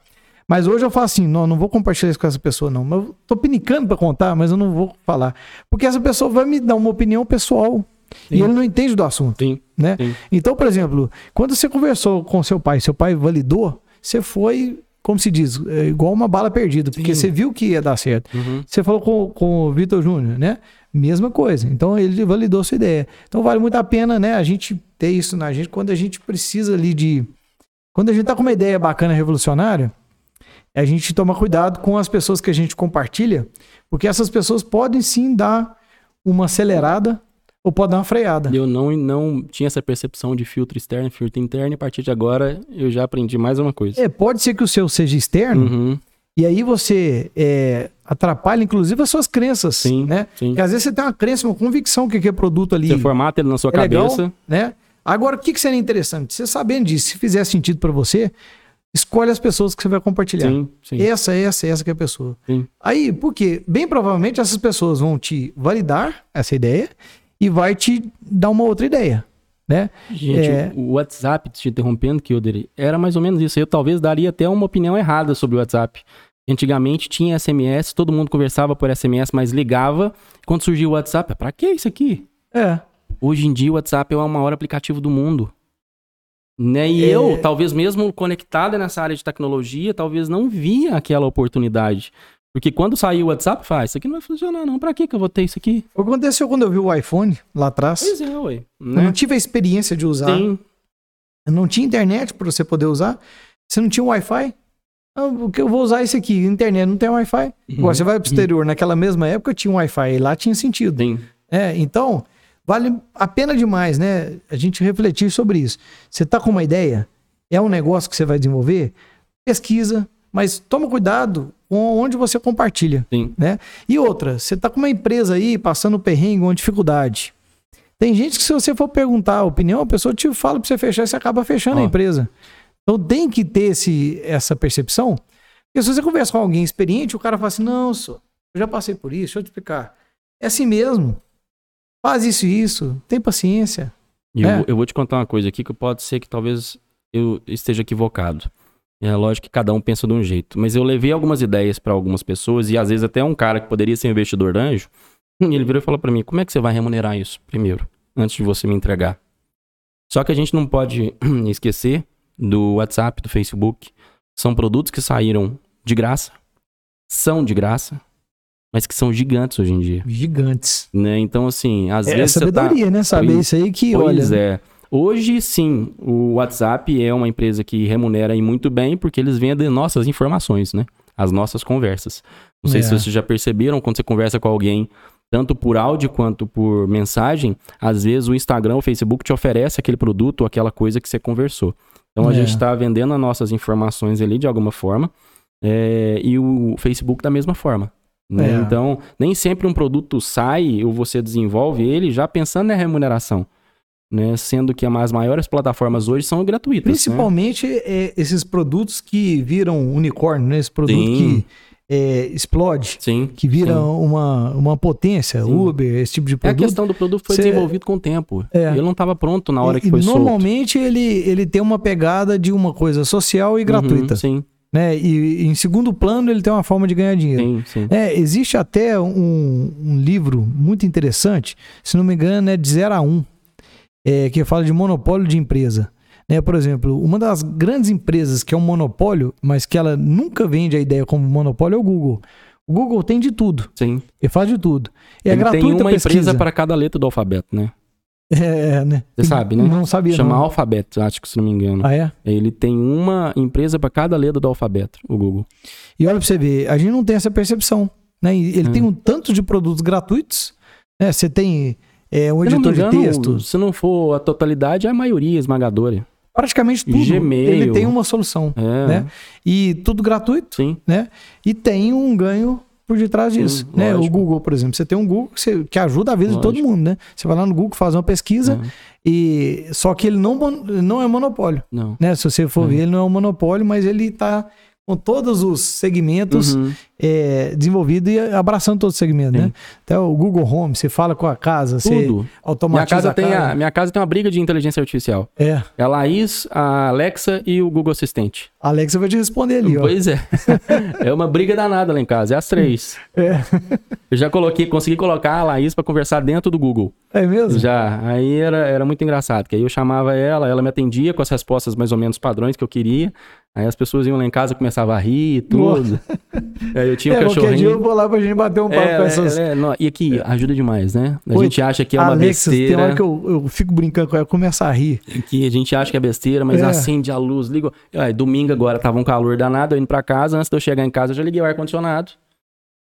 Mas hoje eu falo assim, não, não vou compartilhar isso com essa pessoa, não. Mas eu tô pinicando para contar, mas eu não vou falar. Porque essa pessoa vai me dar uma opinião pessoal. E Sim. ele não entende do assunto, Sim, né? sim. Então, por exemplo, quando você conversou com seu pai, seu pai validou, você foi, como se diz, é igual uma bala perdida, porque você viu que ia dar certo. Uhum. Você falou com, com o Vitor Júnior, né? Mesma coisa. Então ele validou sua ideia. Então vale muito a pena, né? A gente ter isso na gente quando a gente precisa ali de. Quando a gente tá com uma ideia bacana, revolucionária, a gente toma cuidado com as pessoas que a gente compartilha, porque essas pessoas podem sim dar uma acelerada ou pode dar uma freada. Eu não, não tinha essa percepção de filtro externo filtro interno, e a partir de agora eu já aprendi mais uma coisa. É, pode ser que o seu seja externo, Uhum. e aí você é, atrapalha, inclusive, as suas crenças. Sim, né? sim. Porque às vezes você tem uma crença, uma convicção que aquele produto ali Você formata ele na sua é legal, cabeça. né? Agora, o que, que seria interessante? Você sabendo disso, se fizer sentido para você, escolhe as pessoas que você vai compartilhar. Sim, sim. Essa, essa, essa que é a pessoa. Sim. Aí, porque bem provavelmente essas pessoas vão te validar essa ideia e vai te dar uma outra ideia, né? Gente, É. o WhatsApp, te interrompendo, dei, era mais ou menos isso. Eu talvez daria até uma opinião errada sobre o WhatsApp. Antigamente tinha SMS, todo mundo conversava por SMS, mas ligava. Quando surgiu o WhatsApp, pra que isso aqui? É. Hoje em dia o WhatsApp é o maior aplicativo do mundo. Né? E É. eu, talvez mesmo conectada nessa área de tecnologia, talvez não via aquela oportunidade. Porque quando saiu o WhatsApp, faz, isso aqui não vai funcionar não. Pra que que eu vou ter isso aqui? O que aconteceu quando eu vi o iPhone lá atrás. Pois é, ué. Eu Né? não tive a experiência de usar. Sim, Não tinha internet para você poder usar. Você não tinha Wi-Fi. Ah, o que eu vou usar esse aqui? Internet não tem Wi-Fi. Agora você vai para o exterior, naquela mesma época tinha um Wi-Fi e lá tinha sentido. sim. É, então, vale a pena demais, né? A gente refletir sobre isso. Você tá com uma ideia, é um negócio que você vai desenvolver, pesquisa, mas toma cuidado com onde você compartilha, Sim. né? E outra, você tá com uma empresa aí passando perrengue, uma dificuldade. Tem gente que se você for perguntar a opinião, a pessoa te fala para você fechar e você acaba fechando a empresa. Então tem que ter esse, essa percepção. Porque se você conversa com alguém experiente, o cara fala assim: não, só, eu já passei por isso, deixa eu te explicar. É assim mesmo. Faz isso e isso. Tem paciência. E eu, É. vou- eu vou te contar uma coisa aqui que pode ser que talvez eu esteja equivocado. É lógico que cada um pensa de um jeito, mas eu levei algumas ideias para algumas pessoas e às vezes até um cara que poderia ser investidor anjo, e ele virou e falou para mim: "Como é que você vai remunerar isso primeiro, antes de você me entregar?" Só que a gente não pode esquecer do WhatsApp, do Facebook. São produtos que saíram de graça, são de graça, mas que são gigantes hoje em dia, Gigantes. né? Então assim, às É vezes você tá sabedoria, né? Saber Pois- isso aí que, Pois olha. é. Hoje, sim, o WhatsApp é uma empresa que remunera aí muito bem porque eles vendem nossas informações, né? As nossas conversas. Não sei É. se vocês já perceberam, quando você conversa com alguém, tanto por áudio quanto por mensagem, às vezes o Instagram, o Facebook te oferece aquele produto ou aquela coisa que você conversou. Então a É. gente está vendendo as nossas informações ali de alguma forma. é, e o Facebook da mesma forma. né? É. Então, nem sempre um produto sai ou você desenvolve ele já pensando na remuneração. Né? Sendo que as maiores plataformas hoje são gratuitas. né? Principalmente é, esses produtos que viram unicórnio, né? Esse produto Sim. que é, explode, Sim. que vira sim. uma, uma potência, Sim. Uber, esse tipo de É a produto. questão do produto foi Cê- desenvolvido com o tempo. É. Ele não estava pronto na hora E- que foi solto. normalmente ele, ele tem uma pegada de uma coisa social e gratuita, Uhum, sim, né? E, e em segundo plano ele tem uma forma de ganhar dinheiro. sim, sim. É, existe até um, um livro muito interessante, se não me engano, é de 0 a 1, um, é, que fala de monopólio de empresa. Né, por exemplo, uma das grandes empresas que é um monopólio, mas que ela nunca vende a ideia como monopólio, é o Google. O Google tem de tudo, sim. ele faz de tudo. E é Ele gratuita tem uma pesquisa. empresa para cada letra do alfabeto, né? É, né? Você sabe, né? Não sabia Chama não. alfabeto, acho que se não me engano. Ah, é? Ele tem uma empresa para cada letra do alfabeto, o Google. E olha pra você ver, a gente não tem essa percepção. Né? Ele É. tem um tanto de produtos gratuitos. Né? Você tem é, um Se editor de engano, texto. Se não for a totalidade, é a maioria esmagadora. Praticamente tudo. Gmail. Ele tem uma solução. É, Né? E tudo gratuito. sim. né? E tem um ganho por detrás Sim, disso. né? O lógico. Google, por exemplo. Você tem um Google que, ajuda a vida de todo Lógico. mundo, né? Você vai lá no Google, faz uma pesquisa, É. e só que ele não, não é monopólio. Não. Né? Se você for É. ver, ele não é um monopólio, mas ele está com todos os segmentos Uhum. é, desenvolvido e abraçando todos os segmentos, Sim. né? Até o Google Home, você fala com a casa, você Tudo. Minha automatiza casa, a tem casa. a, minha casa tem uma briga de inteligência artificial. É, É a Laís, a Alexa e o Google Assistente. a Alexa vai te responder ali, ó. Pois é. é uma briga danada lá em casa. É as três. É. Eu já coloquei, consegui colocar a Laís para conversar dentro do Google. É mesmo? Já. Aí era, era muito engraçado, que aí eu chamava ela, ela me atendia com as respostas mais ou menos padrões que eu queria. Aí as pessoas iam lá em casa e começavam a rir e tudo. aí eu tinha um é, qualquer dia eu cachorrinho. vou lá pra gente bater um papo É, com é, essas... é, não, e aqui ajuda demais, né? A Oi, gente acha que é uma Alexa, tem besteira. hora que eu, eu fico brincando com ela, começa a rir. Que a gente acha que é besteira, mas É. acende a luz, liga. Ai, domingo agora tava um calor danado, eu indo pra casa, antes de eu chegar em casa, eu já liguei o ar-condicionado.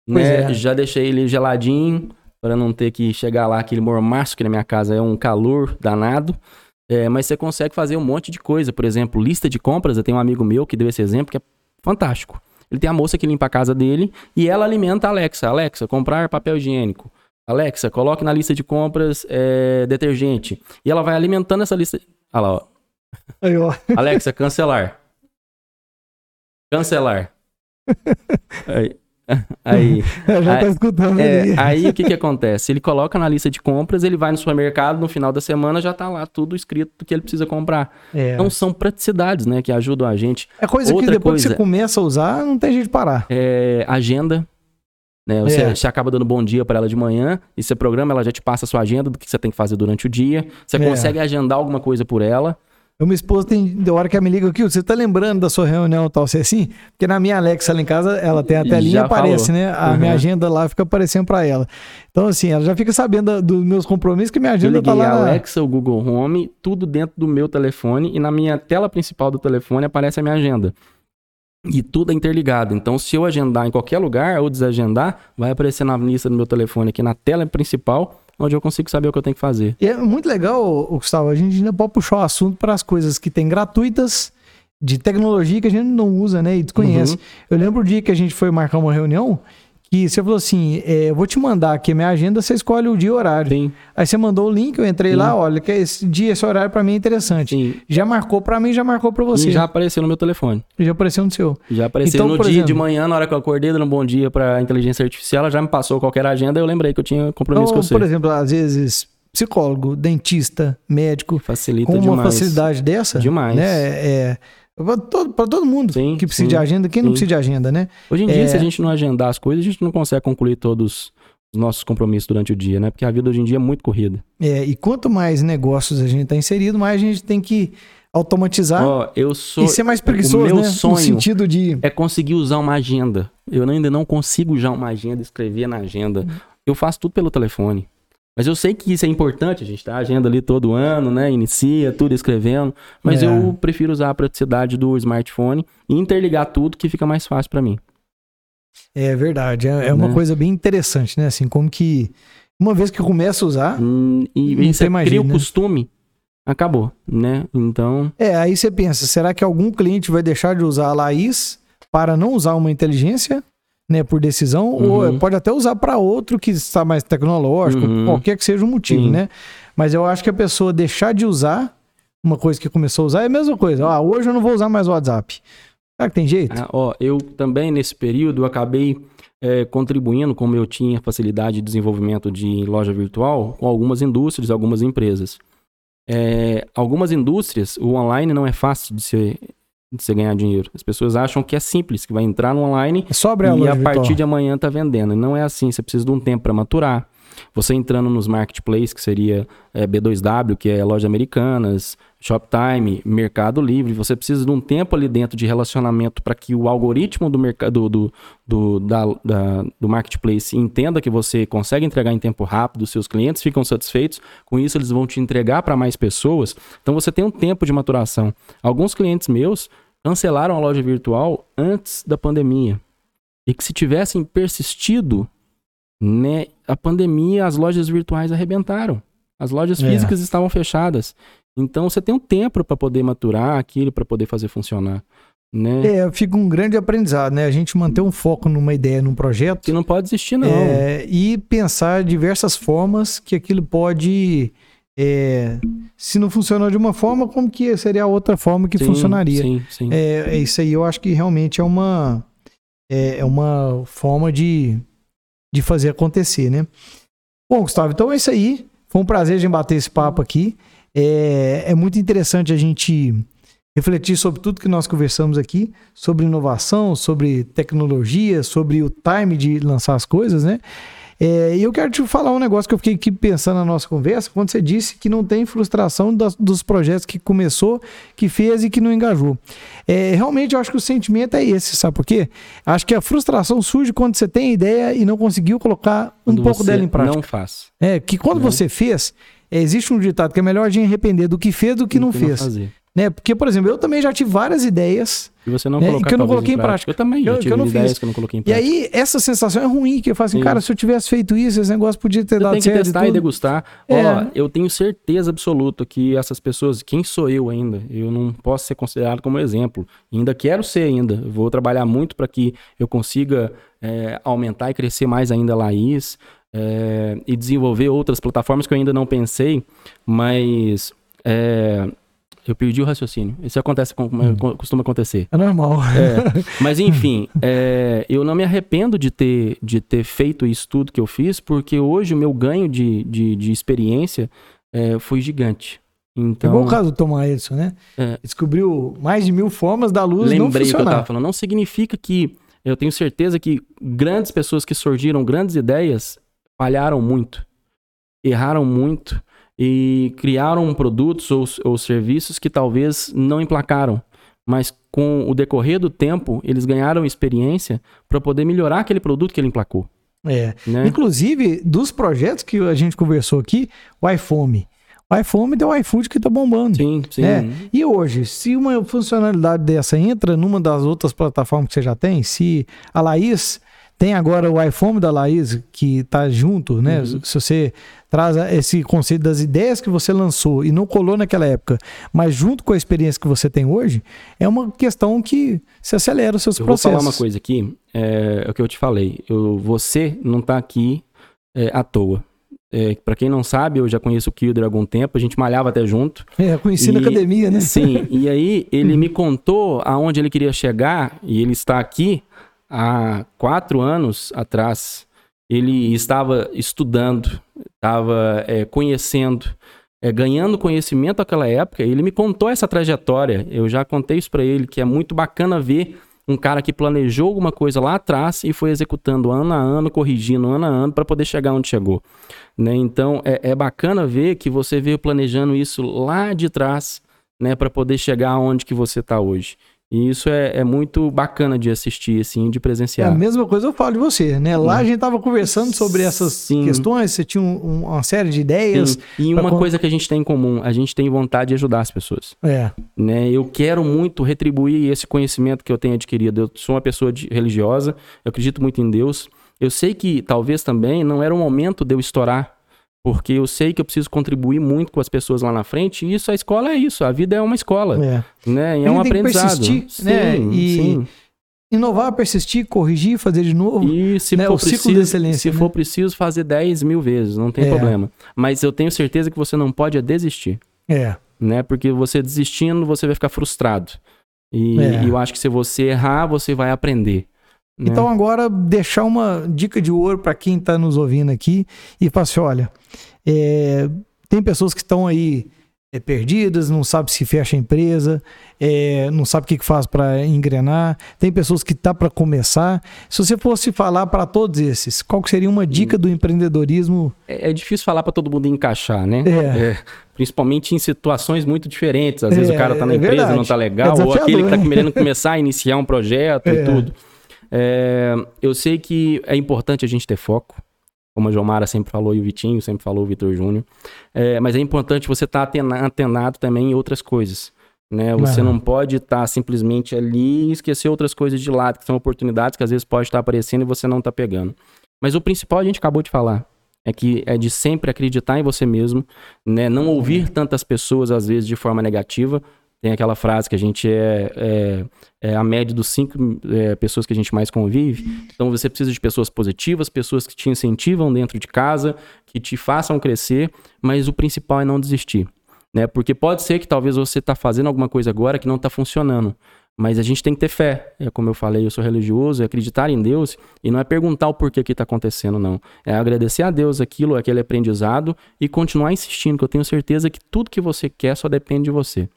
Né? é. Já deixei ele geladinho, para não ter que chegar lá aquele mormaço, que na minha casa é um calor danado. É, mas você consegue fazer um monte de coisa. Por exemplo, lista de compras. Eu tenho um amigo meu que deu esse exemplo, que é fantástico. Ele tem a moça que limpa a casa dele e ela alimenta a Alexa. Alexa, comprar papel higiênico. Alexa, coloque na lista de compras é, detergente. E ela vai alimentando essa lista. Olha lá, ó. Aí, ó. Alexa, cancelar. Cancelar. Aí. Aí, Já tá Aí- escutando é, ali. aí o que que acontece? Ele coloca na lista de compras, ele vai no supermercado, no final da semana já tá lá tudo escrito do que ele precisa comprar. É. Então são praticidades, né, que ajudam a gente. É coisa que outra depois que coisa- você começa a usar, não tem jeito de parar. É, agenda, né? Você, É. você acaba dando bom dia para ela de manhã e você programa, ela já te passa a sua agenda do que você tem que fazer durante o dia. Você É. consegue agendar alguma coisa por ela. Eu, minha esposa tem de hora que ela me liga aqui, você tá lembrando da sua reunião e tal, você é assim? Porque na minha Alexa lá em casa, ela tem a telinha e Já aparece, falou. né? A Uhum. minha agenda lá fica aparecendo pra ela. Então, assim, ela já fica sabendo dos meus compromissos, que minha agenda tá lá. a na- Alexa, o Google Home, tudo dentro do meu telefone e na minha tela principal do telefone aparece a minha agenda. E tudo é interligado. Então, se eu agendar em qualquer lugar ou desagendar, vai aparecer na lista do meu telefone aqui na tela principal, onde eu consigo saber o que eu tenho que fazer. E é muito legal, Gustavo, a gente ainda pode puxar o assunto para as coisas que tem gratuitas, de tecnologia que a gente não usa, né? E desconhece. Uhum. Eu lembro o dia que a gente foi marcar uma reunião, que você falou assim: é, eu vou te mandar aqui a minha agenda, você escolhe o dia e o horário. Sim, Aí você mandou o link, eu entrei Sim. lá, olha, que esse dia, esse horário para mim é interessante. sim. Já marcou para mim, já marcou para você. E já apareceu no meu telefone. Já apareceu no seu. Já apareceu Então, no dia de exemplo- manhã, na hora que eu acordei, dando um bom dia pra inteligência artificial, ela já me passou qualquer agenda, eu lembrei que eu tinha compromisso Então, com você. por exemplo, às vezes, psicólogo, dentista, médico, Facilita com uma demais. facilidade dessa, Demais. né? É, para todo, pra todo mundo Sim, que precisa sim, de agenda, quem não sim. precisa de agenda, né? Hoje em dia, É. se a gente não agendar as coisas, a gente não consegue concluir todos os nossos compromissos durante o dia, né? Porque a vida hoje em dia é muito corrida. É, e quanto mais negócios a gente está inserido, mais a gente tem que automatizar Ó, eu sou. e ser mais preguiçoso, o meu né? sonho No sentido de. é conseguir usar uma agenda. Eu ainda não consigo usar uma agenda, escrever na agenda. Eu faço tudo pelo telefone. Mas eu sei que isso é importante, a gente tá agenda ali todo ano, né? Inicia tudo escrevendo. Mas É. eu prefiro usar a praticidade do smartphone e interligar tudo que fica mais fácil pra mim. É verdade, é, é uma Né? coisa bem interessante, né? Assim, como que uma vez que começa a usar, Hum, e e você mais cria o né? costume. acabou, né? Então. É, aí você pensa, será que algum cliente vai deixar de usar a Laís para não usar uma inteligência? Né, por decisão, uhum. ou pode até usar para outro que está mais tecnológico, uhum. qualquer que seja o motivo, Sim. né? Mas eu acho que a pessoa deixar de usar uma coisa que começou a usar é a mesma coisa. Ah, hoje eu não vou usar mais o WhatsApp. Será que tem jeito? Ah, ó, eu também, nesse período, acabei é, contribuindo, como eu tinha facilidade de desenvolvimento de loja virtual, com algumas indústrias, algumas empresas. É, algumas indústrias, o online não é fácil de ser de você ganhar dinheiro. As pessoas acham que é simples, que vai entrar no online é abrir a e a partir de amanhã tá vendendo. E não é assim, você precisa de um tempo para maturar. Você entrando nos marketplaces, que seria é, B2W, que é loja americanas, Shoptime, Mercado Livre, você precisa de um tempo ali dentro de relacionamento para que o algoritmo do mercado do, do, da, da, do marketplace entenda que você consegue entregar em tempo rápido, seus clientes ficam satisfeitos, com isso eles vão te entregar para mais pessoas. Então você tem um tempo de maturação. Alguns clientes meus cancelaram a loja virtual antes da pandemia. E que se tivessem persistido, né, a pandemia, as lojas virtuais arrebentaram. As lojas É. físicas estavam fechadas. Então você tem um tempo para poder maturar aquilo, para poder fazer funcionar, né? É, fica um grande aprendizado, né? A gente manter um foco numa ideia, num projeto. Que não pode existir não. É, e pensar diversas formas que aquilo pode. é, se não funcionou de uma forma, como que seria a outra forma que Sim, funcionaria? Sim, sim. É, é isso aí, eu acho que realmente é uma, é, é uma forma de, de fazer acontecer, né? Bom, Gustavo, então é isso aí. Foi um prazer gente bater esse papo aqui. É, é muito interessante a gente refletir sobre tudo que nós conversamos aqui, sobre inovação, sobre tecnologia, sobre o time de lançar as coisas, né? É, E eu quero te falar um negócio que eu fiquei aqui pensando na nossa conversa, quando você disse que não tem frustração das- dos projetos que começou, que fez e que não engajou. É, realmente eu acho que o sentimento é esse, sabe por quê? Acho que a frustração surge quando você tem a ideia e não conseguiu colocar um Quando pouco dela em prática. Não faz. É, que quando Né? você fez, é, existe um ditado que é melhor a gente arrepender do que fez do que não fez. fazer. Né? Porque, por exemplo, eu também já tive várias ideias E você não Né? E colocar que eu não coloquei em prática. Eu também eu- já tive eu não ideias fiz. que eu não coloquei em E prática. aí, essa sensação é ruim, que eu falo assim, Sim. cara, se eu tivesse feito isso, esse negócio podia ter Você dado tem que certo. e testar e tudo. degustar. É. Ó, eu tenho certeza absoluta que essas pessoas, quem sou eu ainda? Eu não posso ser considerado como exemplo. Ainda quero ser ainda. Vou trabalhar muito para que eu consiga é, aumentar e crescer mais ainda a Laís é, e desenvolver outras plataformas que eu ainda não pensei, mas é, eu perdi o raciocínio. Isso acontece com, Hum. costuma acontecer. É normal. É, mas enfim, é, eu não me arrependo de ter, de ter feito isso tudo que eu fiz, porque hoje o meu ganho de, de, de experiência é, foi gigante. É Então, igual o caso do Thomas Edison, né? É. Descobriu mais de mil formas da luz não lembrei o que eu funcionar. falando. Não significa que eu tenho certeza que grandes pessoas que surgiram, grandes ideias, falharam muito, erraram muito e criaram produtos ou, ou serviços que talvez não emplacaram. Mas com o decorrer do tempo, eles ganharam experiência para poder melhorar aquele produto que ele emplacou. É. Né? Inclusive, dos projetos que a gente conversou aqui, o iPhone. O iPhone deu o iFood que tá bombando. Sim, sim. É. E hoje, se uma funcionalidade dessa entra numa das outras plataformas que você já tem, se a Laís tem agora o iPhone da Laís que tá junto, né? Uhum. Se você traz esse conceito das ideias que você lançou e não colou naquela época, mas junto com a experiência que você tem hoje, é uma questão que se acelera os seus Eu vou processos. falar uma coisa aqui, é, é o que eu te falei. Eu, você não tá aqui é, à toa. É, para quem não sabe, eu já conheço o Kilder há algum tempo, a gente malhava até junto. É, conheci na E- academia, né? Sim, e aí ele me contou aonde ele queria chegar, e ele está aqui há quatro anos atrás. Ele estava estudando, estava é, conhecendo, é, ganhando conhecimento naquela época. Ele me contou essa trajetória. Eu já contei isso para ele, que é muito bacana ver um cara que planejou alguma coisa lá atrás e foi executando ano a ano, corrigindo ano a ano para poder chegar onde chegou. Né? Então é, é bacana ver que você veio planejando isso lá de trás, né, para poder chegar onde que você está hoje. E isso é, é muito bacana de assistir, assim, de É a presenciar. mesma coisa eu falo de você, né? Lá a gente tava conversando sobre essas Sim. questões, você tinha um- um- uma série de ideias. Sim. E uma con- coisa que a gente tem em comum, a gente tem vontade de ajudar as pessoas. É, né? Eu quero muito retribuir esse conhecimento que eu tenho adquirido. Eu sou uma pessoa de- religiosa, eu acredito muito em Deus. Eu sei que talvez também não era o momento de eu estourar Porque eu sei que eu preciso contribuir muito com as pessoas lá na frente, e isso, a escola é isso, a vida é uma escola. É, né? E é um aprendizado. Persistir, né? sim, né? E sim. inovar, persistir, corrigir, fazer de novo. E se, né? for, preciso, se né? for preciso, fazer 10 mil vezes, não tem é. problema. Mas eu tenho certeza que você não pode desistir. É. Né? Porque você desistindo, você vai ficar frustrado. E, é. e eu acho que se você errar, você vai aprender. Né? Então agora deixar uma dica de ouro para quem está nos ouvindo aqui e falar assim, olha, é, tem pessoas que estão aí é, perdidas, não sabe se fecha a empresa, é, não sabe o que, que faz para engrenar, tem pessoas que tá para começar. Se você fosse falar para todos esses, qual seria uma dica do empreendedorismo? É, é difícil falar para todo mundo encaixar, né? É. é. principalmente em situações muito diferentes. Às vezes o cara tá na é empresa, não tá legal, ou aquele que tá né? querendo começar a iniciar um projeto e tudo. Eu sei que é importante a gente ter foco como a Jomara sempre falou e o Vitinho sempre falou, o Vitor Júnior. É, mas é importante você estar tá antenado também em outras coisas. Né? Você não pode estar tá simplesmente ali e esquecer outras coisas de lado, que são oportunidades que às vezes pode estar tá aparecendo e você não está pegando. Mas o principal a gente acabou de falar. É que é de sempre acreditar em você mesmo, né? Não ouvir tantas pessoas, às vezes, de forma negativa, tem aquela frase que a gente é, é, é a média dos cinco é, pessoas que a gente mais convive. Então você precisa de pessoas positivas, pessoas que te incentivam dentro de casa, que te façam crescer, mas o principal é não desistir. Né? Porque pode ser que talvez você está fazendo alguma coisa agora que não está funcionando. Mas a gente tem que ter fé. É como eu falei, eu sou religioso, é acreditar em Deus e não é perguntar o porquê que está acontecendo, não. É agradecer a Deus aquilo, aquele aprendizado e continuar insistindo, que eu tenho certeza que tudo que você quer só depende de você.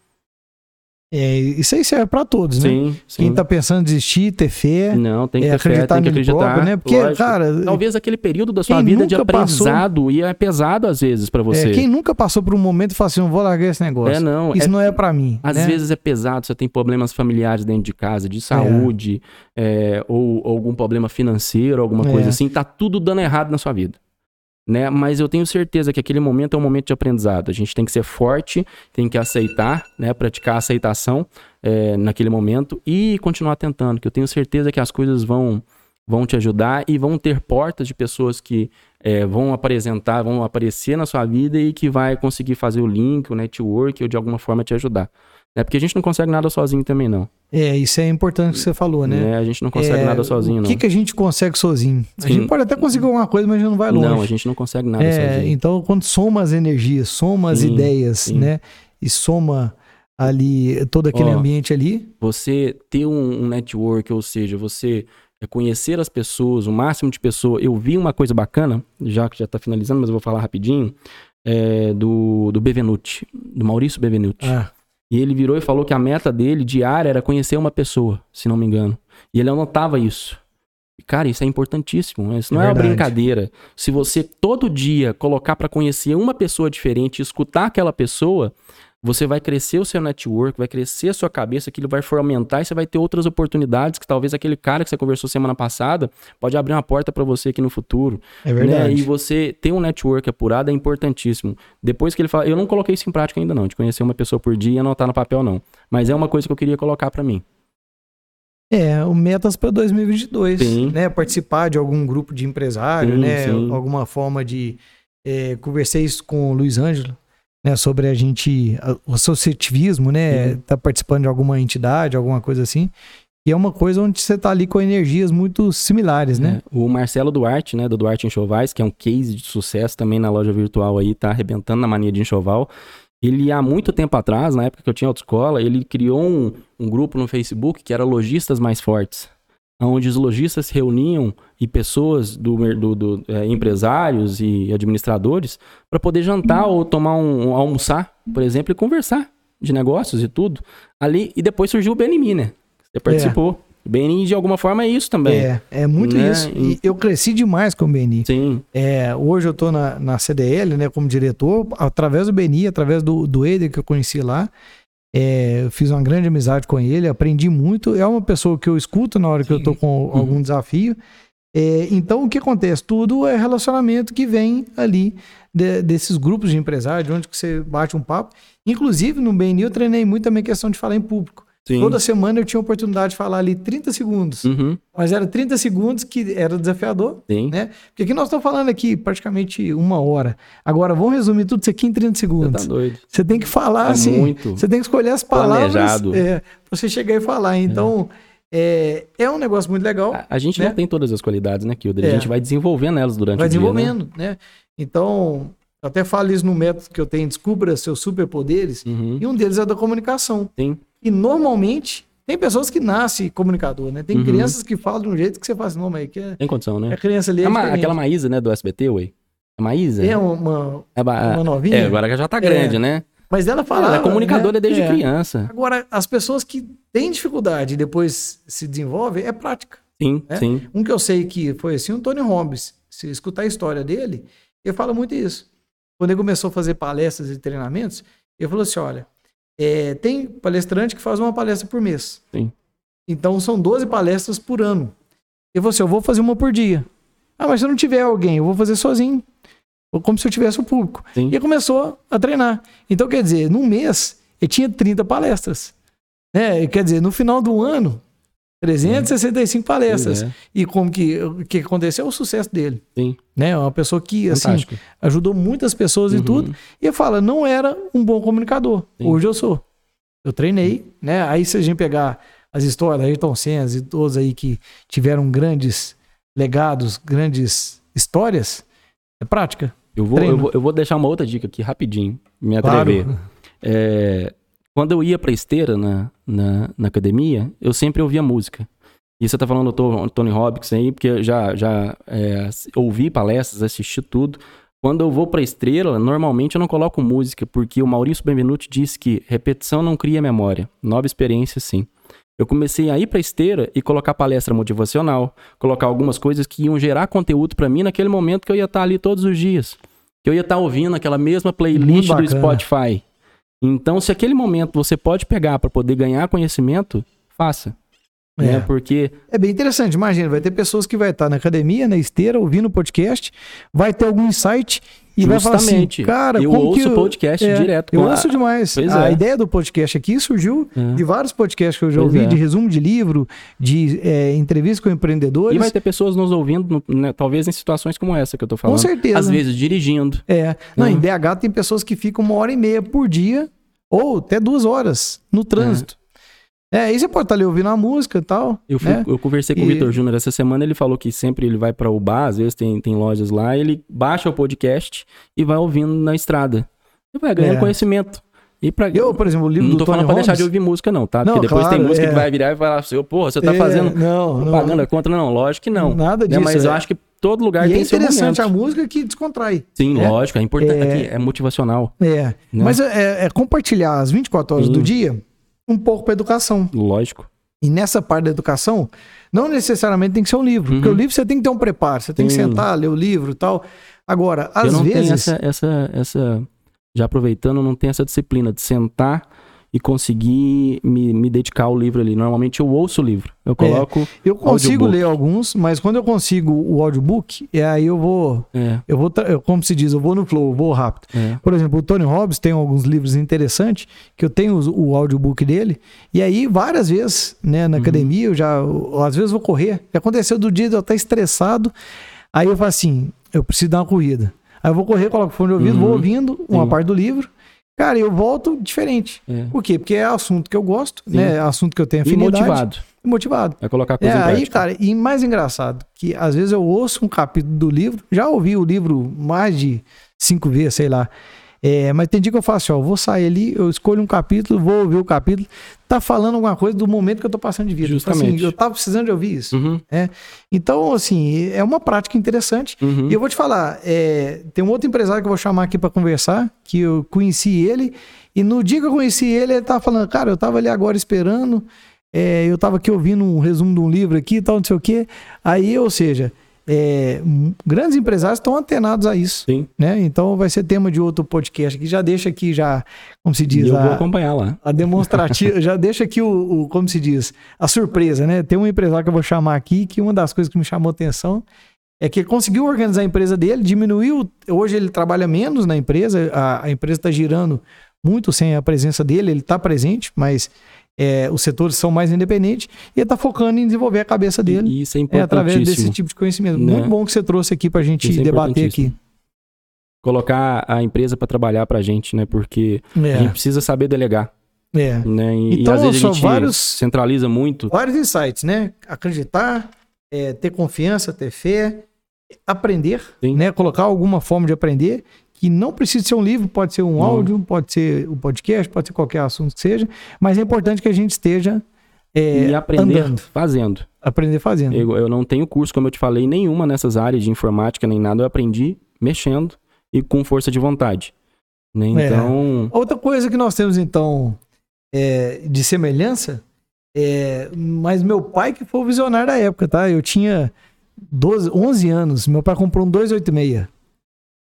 É, isso aí serve para todos, né? Sim. Quem tá pensando em desistir, ter fé. Não, tem que é, acreditar fé, tem que acreditar. Próprio, né? Porque, lógico. cara. Talvez aquele período da sua vida de aprendizado passou... e é pesado às vezes para você. É, quem nunca passou por um momento e falou assim: não vou largar esse negócio. É, não. Isso é, não é para mim. Às né? vezes é pesado, você tem problemas familiares dentro de casa, de saúde, é. ou, ou, algum problema financeiro, alguma coisa é. assim. Tá tudo dando errado na sua vida né? Mas eu tenho certeza que aquele momento é um momento de aprendizado. A gente tem que ser forte, tem que aceitar, né? Praticar aceitação é, naquele momento e continuar tentando, que eu tenho certeza que as coisas vão vão te ajudar e vão ter portas de pessoas que é, vão apresentar, vão aparecer na sua vida e que vai conseguir fazer o link, o network ou de alguma forma te ajudar. É porque a gente não consegue nada sozinho também, não. É, isso é importante que você falou, né? É, a gente não consegue é, nada sozinho, não. O que, que a gente consegue sozinho? Sim. A gente pode até conseguir alguma coisa, mas a gente não vai longe. Não, a gente não consegue nada é, sozinho. Então, quando soma as energias, soma as sim, ideias, sim. né? E soma ali todo aquele Ó, ambiente ali. Você ter um, um network, ou seja, você conhecer as pessoas, o máximo de pessoas. Eu vi uma coisa bacana, já que já está finalizando, mas eu vou falar rapidinho, é, do, do Bevenuti, do Maurício Bevenuti. Ah. E ele virou e falou que a meta dele diária era conhecer uma pessoa, se não me engano. E ele anotava isso. E, cara, isso é importantíssimo. Isso não é, é uma brincadeira. Se você todo dia colocar para conhecer uma pessoa diferente, escutar aquela pessoa, você vai crescer o seu network, vai crescer a sua cabeça, aquilo vai fomentar e você vai ter outras oportunidades que talvez aquele cara que você conversou semana passada pode abrir uma porta para você aqui no futuro. É verdade. Né? E você ter um network apurado é importantíssimo. Depois que ele fala, eu não coloquei isso em prática ainda não, de conhecer uma pessoa por dia e anotar no papel não, mas é uma coisa que eu queria colocar para mim. É, o metas para 2022, sim. né? Participar de algum grupo de empresário, sim, né? Sim. Alguma forma de é, conversei isso com o Luiz Ângelo, né, sobre a gente, o associativismo, né, uhum. tá participando de alguma entidade, alguma coisa assim. E é uma coisa onde você tá ali com energias muito similares, né? É, o Marcelo Duarte, né, do Duarte Enxovais, que é um case de sucesso também na loja virtual aí, tá arrebentando na mania de enxoval. Ele, há muito tempo atrás, na época que eu tinha autoescola, ele criou um, um grupo no Facebook que era Lojistas Mais Fortes onde os lojistas se reuniam e pessoas do, do, do é, empresários e administradores para poder jantar ou tomar um, almoçar, por exemplo, e conversar de negócios e tudo ali. E depois surgiu o BNMI, né? Você participou. É. BNI, de alguma forma, é isso também. É, é muito né? isso. E eu cresci demais com o BNI. Sim. É, hoje eu estou na, na CDL, né, como diretor, através do BNI, através do, do Eder que eu conheci lá. É, fiz uma grande amizade com ele, aprendi muito. É uma pessoa que eu escuto na hora Sim. que eu estou com uhum. algum desafio. É, então, o que acontece? Tudo é relacionamento que vem ali de, desses grupos de empresários, onde que você bate um papo. Inclusive, no BNI, eu treinei muito também a questão de falar em público. Sim. Toda semana eu tinha a oportunidade de falar ali 30 segundos. Uhum. Mas era 30 segundos que era desafiador, Sim. né? Porque aqui nós estamos falando aqui praticamente uma hora. Agora, vamos resumir tudo isso aqui em 30 Você segundos. tá doido. Você tem que falar É assim. muito Você tem que escolher as palavras planejado. é, pra você chegar e falar. Então, é, é um negócio muito legal. A, a gente né? não tem todas as qualidades, né, Kilder? A É. gente vai desenvolvendo elas durante vai o dia, né? desenvolvendo, né? Então, eu até falo isso no método que eu tenho, descubra seus superpoderes, Uhum. e um deles é da comunicação. Sim. E normalmente, tem pessoas que nascem comunicador, né? Tem Uhum. crianças que falam de um jeito que você fala assim, não, mas que é, Tem condição, né? a criança ali é É aquela Maísa, né, do SBT, ué? A Maísa? É uma, É, ba- uma novinha, é, agora já tá grande, né? mas ela fala... Ela é comunicadora né? desde É. criança. Agora, as pessoas que têm dificuldade e depois se desenvolvem, é prática. Sim, É? sim. Um que eu sei que foi assim, o Tony Robbins. Se escutar a história dele, ele fala muito isso. Quando ele começou a fazer palestras e treinamentos, ele falou assim: olha, é, tem palestrante que faz uma palestra por mês. Sim. Então são 12 palestras por ano. E você, eu vou fazer uma por dia. Ah, mas se não tiver alguém, eu vou fazer sozinho. Ou Como se eu tivesse o público. Sim. E começou a treinar. Então, quer dizer, num mês, ele tinha 30 palestras. Né? Quer dizer, no final do ano, 365 palestras. Pois é. E como que, o que aconteceu? O sucesso dele. Sim. Né? É uma pessoa que, assim, Fantástico. ajudou muitas pessoas e Uhum. tudo. E fala, não era um bom comunicador. Sim. Hoje eu sou. Eu treinei, né? Aí se a gente pegar as histórias da Ayrton Senna e todos aí que tiveram grandes legados, grandes histórias, é prática. Eu vou, eu, vou, eu vou deixar uma outra dica aqui rapidinho, me Claro. atrever. É, quando eu ia pra esteira na, na, na academia, eu sempre ouvia música. E você tá falando do To- Tony Robbins aí, porque eu já, já é, ouvi palestras, assisti tudo. Quando eu vou pra esteira, normalmente eu não coloco música, porque o Maurício Benvenuti disse que repetição não cria memória, nova experiência sim. Eu comecei a ir pra esteira e colocar palestra motivacional, colocar algumas coisas que iam gerar conteúdo pra mim naquele momento que eu ia estar ali todos os dias. Que eu ia estar ouvindo aquela mesma playlist do. Spotify. Então, se aquele momento você pode pegar pra poder ganhar conhecimento, faça. Né? É. Porque É bem interessante, imagina, vai ter pessoas que vai estar na academia, na esteira, ouvindo o podcast, vai ter algum insight e assim, justamente, cara, eu ouço que eu- podcast É, direto. Eu a- ouço demais. Pois a é. ideia do podcast aqui surgiu É. de vários podcasts que eu já Pois ouvi, é. de resumo de livro, de é, entrevista com empreendedores. E vai ter pessoas nos ouvindo, né, talvez em situações como essa que eu tô falando. Com certeza. Às vezes dirigindo. É. Não, Uhum. em BH tem pessoas que ficam uma hora e meia por dia, ou até duas horas, no trânsito. É, aí você pode estar ali ouvindo a música e tal. Eu, fui- né? eu conversei com o E- Vitor Júnior essa semana, ele falou que sempre ele vai para o bar, às vezes tem, tem lojas lá, ele baixa o podcast e vai ouvindo na estrada. E vai ganhando É. conhecimento. E pra... Eu, por exemplo, o livro não do tô Tony falando pra deixar de ouvir música, não, tá? Não, Porque depois tem claro, música é. que vai virar e vai falar assim, pô, você tá É, fazendo não, não, propaganda contra? Não, lógico que não. Nada Né? disso. Mas eu é. acho que todo lugar E é tem seu interessante a música que descontrai. Sim, É. lógico, é importante. É. Aqui é motivacional. É. Né? Mas é, é compartilhar as 24 horas Sim. do dia um pouco para educação. Lógico. E nessa parte da educação, não necessariamente tem que ser um livro. Uhum. Porque o livro você tem que ter um preparo, você tem que sentar, ler o livro e tal. Agora, eu às não tenho vezes. essa, essa, essa. Já aproveitando, eu não tenho essa disciplina de sentar e conseguir me, me dedicar ao livro ali. Normalmente eu ouço o livro. Eu coloco. Eu consigo audiobook. ler alguns, mas quando eu consigo o audiobook, é aí eu vou. É, Eu vou, como se diz, eu vou no flow, eu vou rápido. é. Por exemplo, o Tony Robbins tem alguns livros interessantes, que eu tenho os- o audiobook dele, e aí várias vezes, né, Uhum. na academia, eu já, eu- às vezes eu vou correr, já aconteceu do dia de eu estar estressado, aí eu falo assim, eu preciso dar uma corrida. Aí eu vou correr, coloco o fone de ouvido, Uhum. vou ouvindo uma Sim. parte do livro, cara, eu volto diferente. é. Por quê? Porque é assunto que eu gosto, Sim. né, é assunto que eu tenho E afinidade. motivado. E motivado. Vai colocar É, coisa em aí, cara, e mais engraçado, que às vezes eu ouço um capítulo do livro, já ouvi o livro mais de cinco vezes, sei lá. É, mas tem dia que eu faço assim, ó, eu vou sair ali, eu escolho um capítulo, vou ouvir o capítulo, tá falando alguma coisa do momento que eu tô passando de vida. Tipo Justamente. Assim, eu tava precisando de ouvir isso. Uhum, Então, assim, é uma prática interessante. uhum. E eu vou te falar, é, tem um outro empresário que eu vou chamar aqui para conversar, que eu conheci ele, e no dia que eu conheci ele, ele tava falando, cara, eu tava ali agora esperando, é, eu tava aqui ouvindo um resumo de um livro aqui e tal, não sei o quê. Aí, ou seja, é, grandes empresários estão antenados a isso, Sim. né? Então vai ser tema de outro podcast aqui, já deixa aqui já, como se E diz, eu vou a, acompanhar lá. a demonstrativa, já deixa aqui o, o, como se diz, a surpresa, né? Tem um empresário que eu vou chamar aqui, que uma das coisas que me chamou a atenção é que ele conseguiu organizar a empresa dele, diminuiu, hoje ele trabalha menos na empresa, a, a empresa está girando muito sem a presença dele, ele está presente, mas é, os setores são mais independentes e ele está focando em desenvolver a cabeça dele. E isso é É através importantíssimo. desse tipo de conhecimento. Né? Muito bom que você trouxe aqui para a gente é debater aqui. importantíssimo. Colocar a empresa para trabalhar pra gente, né? Porque a gente É, precisa saber delegar, é. né? E, Então, e às vezes são a gente vários- centraliza muito. Vários insights, né? Acreditar, é, ter confiança, ter fé, aprender, Sim. né? Colocar alguma forma de aprender que não precisa ser um livro, pode ser um Não. áudio, pode ser um podcast, pode ser qualquer assunto que seja, mas é importante que a gente esteja é, e aprender andando, fazendo. aprender fazendo. Eu, eu não tenho curso, como eu te falei, nenhuma nessas áreas de informática nem nada. Eu aprendi mexendo e com força de vontade. Né? É. Então, Outra coisa que nós temos, então, é, de semelhança, é, mas meu pai que foi o visionário da época, tá? Eu tinha 12, 11 anos, meu pai comprou um 286.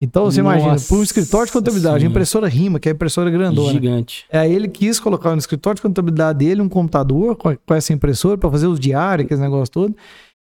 Então, você imagina, Nossa para um escritório de contabilidade, Senhora. impressora RIMA, que é a impressora grandona. gigante. Aí ele quis colocar no escritório de contabilidade dele um computador com, com essa impressora para fazer os diários, aqueles negócios todo.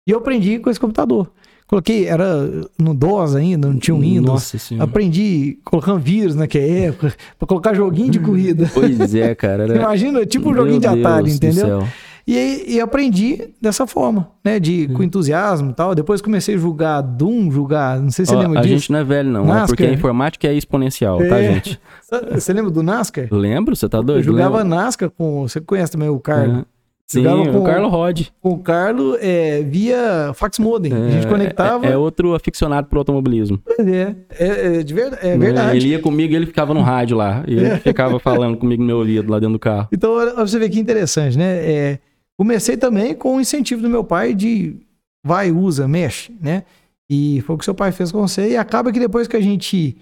E eu aprendi com esse computador. Coloquei, era no DOS ainda, não tinha um Windows. Nossa senhora. Aprendi colocando vírus naquela época, para colocar joguinho de corrida. Pois é, cara. Era... Imagina, tipo um Meu joguinho de Atari, Deus do entendeu? céu. E, e aprendi dessa forma, né? De, com entusiasmo e tal. Depois comecei a jogar Doom, jogar. Não sei se você Ó, lembra a disso. gente não é velho, não. É NASCAR. porque a informática é exponencial, tá, É. gente? Você lembra do NASCAR? Lembro? Você tá doido? Eu jogava. NASCAR com. Você conhece também o Carlos? É. Sim, com- o Carlos Rod. Com o Carlos é, via fax modem. a gente É, conectava. É, é outro aficionado por automobilismo. É, é, é de ver- é Né? verdade. Ele ia comigo e ele ficava no rádio lá. E ele ficava falando comigo no meu ouvido lá dentro do carro. Então, olha pra você ver que interessante, né? É, comecei também com o incentivo do meu pai de vai, usa, mexe, né? E foi o que seu pai fez com você. E acaba que depois que a gente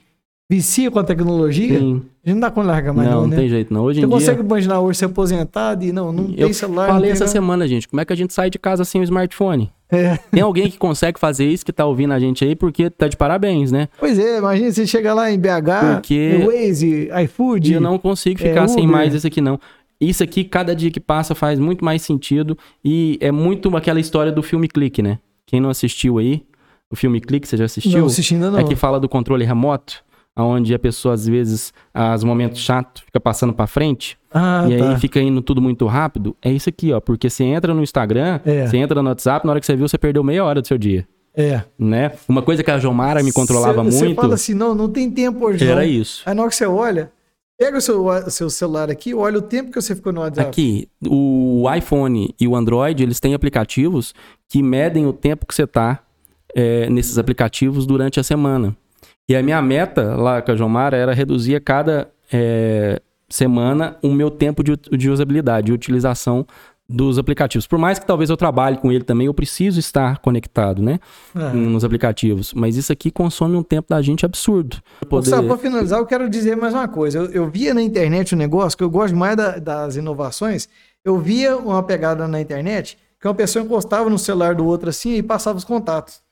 vicia com a tecnologia, Sim. a gente não dá conta de largar mais, não, não, não né? tem jeito não. Hoje Você em dia... consegue imaginar hoje ser aposentado e não, não Eu tem celular. Falei essa nada? semana, gente, como é que a gente sai de casa sem o smartphone? É. Tem alguém que consegue fazer isso, que tá ouvindo a gente aí, porque tá de parabéns, né? Pois é, imagina você chegar lá em BH, Porque- Waze, iFood. E eu não consigo é, ficar sem Uber. mais isso aqui, não. Isso aqui, cada dia que passa, faz muito mais sentido. E é muito aquela história do filme Clique, né? Quem não assistiu aí, o filme Clique, você já assistiu? Não, assistindo ainda não. É que fala do controle remoto, onde a pessoa, às vezes, aos momentos chatos, fica passando pra frente. Ah, e tá. aí fica indo tudo muito rápido. É isso aqui, ó. Porque você entra no Instagram, É. você entra no WhatsApp, na hora que você viu, você perdeu meia hora do seu dia. É. Né? Uma coisa que a Jomara me controlava Cê- Você muito fala assim, não, não tem tempo hoje era não. isso. Aí na hora que você olha, pega o seu, o seu celular aqui, olha o tempo que você ficou no WhatsApp. Aqui, o iPhone e o Android, eles têm aplicativos que medem o tempo que você tá é, nesses aplicativos durante a semana. E a minha meta lá com a Jomara era reduzir a cada é, semana o meu tempo de, de usabilidade, de utilização dos aplicativos. Por mais que talvez eu trabalhe com ele também, eu preciso estar conectado, né? Ah. Nos aplicativos. Mas isso aqui consome um tempo da gente absurdo. Poder... Só para finalizar, eu quero dizer mais uma coisa. Eu, eu via na internet um negócio que eu gosto mais da- das inovações. Eu via uma pegada na internet que uma pessoa encostava no celular do outro assim e passava os contatos.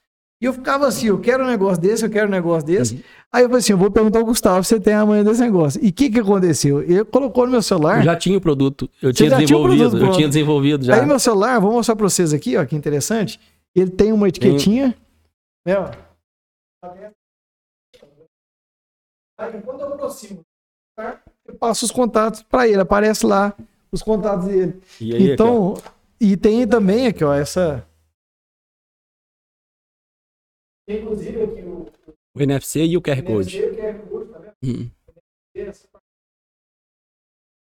E eu ficava assim, eu quero um negócio desse, eu quero um negócio desse. Uhum. Aí eu falei assim, eu vou perguntar ao Gustavo se você tem amanhã desse negócio. E o que que aconteceu? Ele colocou no meu celular. Eu já tinha o produto, eu tinha já tinha desenvolvido, produto eu tinha desenvolvido já. Aí meu celular, vou mostrar pra vocês aqui, ó, que interessante. Ele tem uma etiquetinha. Né, ó. Aí quando eu aproximo, tá? eu passo os contatos pra ele, aparece lá os contatos dele. E aí, aqui, então, e tem também aqui, ó, essa. Inclusive aqui o o NFC e o QR Code. NFC, QR Code, tá vendo? Hum.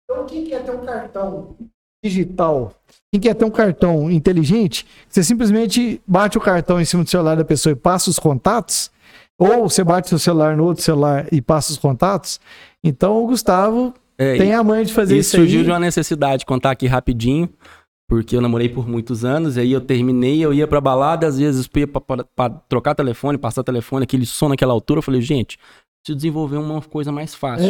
Então, quem quer ter um cartão digital, quem quer ter um cartão inteligente, você simplesmente bate o cartão em cima do celular da pessoa e passa os contatos, ou você bate seu celular no outro celular e passa os contatos. Então, o Gustavo É, tem a manha de fazer isso isso, surgiu aí. de uma necessidade, contar aqui rapidinho, porque eu namorei por muitos anos, aí eu terminei, eu ia pra balada, às vezes ia pra, pra- pra trocar telefone, passar telefone, aquele som naquela altura, eu falei, gente, preciso desenvolver uma coisa mais fácil,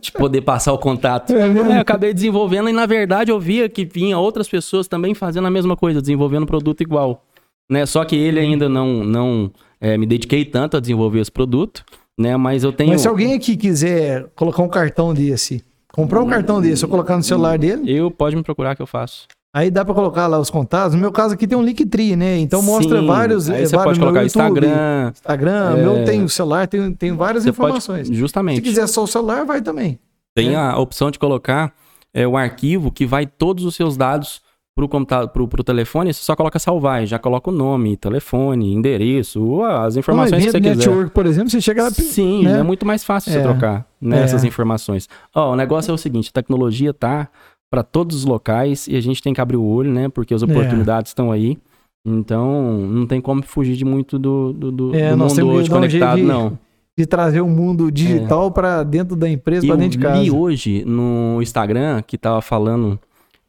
de poder passar o contato. É mesmo? É, eu acabei desenvolvendo e, na verdade, eu via que vinha outras pessoas também fazendo a mesma coisa, desenvolvendo um produto igual. Né? Só que ele ainda não, não é, me dediquei tanto a desenvolver esse produto, né? Mas eu tenho... Mas se alguém aqui quiser colocar um cartão desse, comprar um cartão desse, ou colocar no celular dele, Eu, pode me procurar que eu faço. Aí dá pra colocar lá os contatos. No meu caso aqui tem um Linktree, né? Então mostra Sim, vários. Aí eh, você vários pode colocar YouTube, Instagram. Instagram, É. meu tem o celular, tem, tem várias Você informações. pode, justamente. Se quiser só o celular, vai também. Tem É. a opção de colocar é o arquivo que vai todos os seus dados pro computador, pro, pro telefone, você só coloca salvar, já coloca o nome, telefone, endereço, as informações que você quiser. network, por exemplo, você chega lá... Sim, né? é muito mais fácil você É. trocar né, É. essas informações. Ó, o negócio é o seguinte, a tecnologia tá para todos os locais e a gente tem que abrir o olho, né? Porque as oportunidades estão aí. Então, não tem como fugir de muito do, do, do- É, do mundo hoje um conectado, de- não. De trazer o mundo digital pra dentro da empresa, É. Eu dentro de casa. li hoje no Instagram que tava falando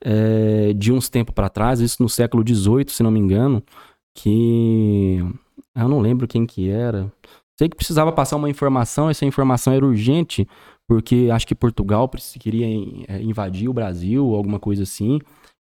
é, de uns tempos para trás, isso no século XVIII, se não me engano, que eu não lembro quem que era. Sei que precisava passar uma informação, essa informação era urgente, porque acho que Portugal queria é, invadir o Brasil, alguma coisa assim.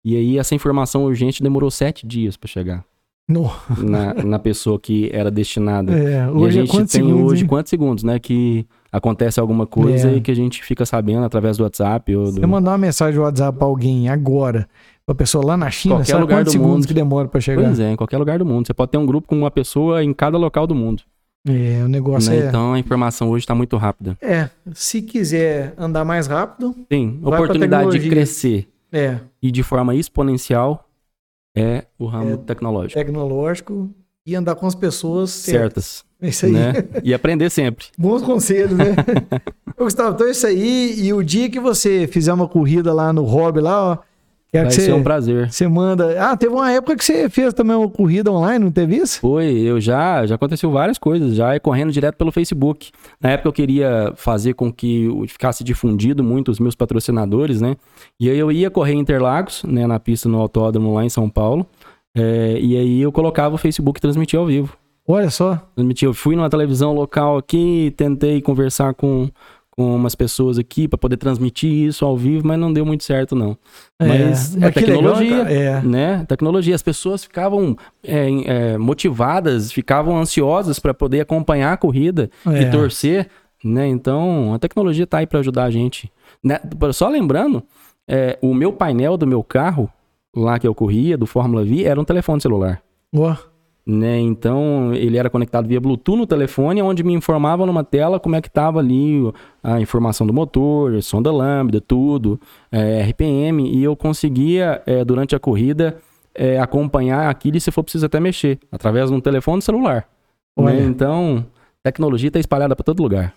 E aí essa informação urgente demorou sete dias para chegar No- na, na pessoa que era destinada. É, E a hoje é gente quantos tem segundos, hoje hein? quantos segundos, né? Que acontece alguma coisa É. e que a gente fica sabendo através do WhatsApp ou do... Você mandar uma mensagem no WhatsApp pra alguém agora, pra pessoa lá na China, Qualquer sabe lugar quantos do segundos mundo. que demora pra chegar? Pois é, em qualquer lugar do mundo. Você pode ter um grupo com uma pessoa em cada local do mundo. É, o negócio né? é... Então a informação hoje está muito rápida. É, se quiser andar mais rápido, Sim, oportunidade de crescer é e de forma exponencial é o ramo É tecnológico. tecnológico e andar com as pessoas certas. Certas, É isso aí. né? E aprender sempre. Bons conselhos, né? Ô, Gustavo, então é isso aí. E o dia que você fizer uma corrida lá no hobby lá, ó, quero Vai que ser você, um prazer. você manda. Ah, teve uma época que você fez também uma corrida online, não teve isso? Foi, eu já, já aconteceu várias coisas, já é correndo direto pelo Facebook. Na época eu queria fazer com que ficasse difundido muito os meus patrocinadores, né? E aí eu ia correr em Interlagos, né, na pista no autódromo lá em São Paulo. É, e aí eu colocava o Facebook e transmitia ao vivo. Olha só. Transmitia, eu fui numa televisão local aqui, tentei conversar com, com umas pessoas aqui para poder transmitir isso ao vivo, mas não deu muito certo não. Mas é legal, tecnologia, cara. é. né? Tecnologia. As pessoas ficavam é, é, motivadas, ficavam ansiosas para poder acompanhar a corrida É. e torcer, né? Então, a tecnologia tá aí para ajudar a gente. Né? Só lembrando, é, o meu painel do meu carro, lá que eu corria, do Fórmula V, era um telefone celular. Ó, Né? Então, ele era conectado via Bluetooth no telefone, onde me informava numa tela como é que estava ali a informação do motor, som da lambda, tudo, é, RPM, e eu conseguia, é, durante a corrida, é, acompanhar aquilo e se for preciso até mexer, através de um telefone celular. né? Então, tecnologia está espalhada para todo lugar.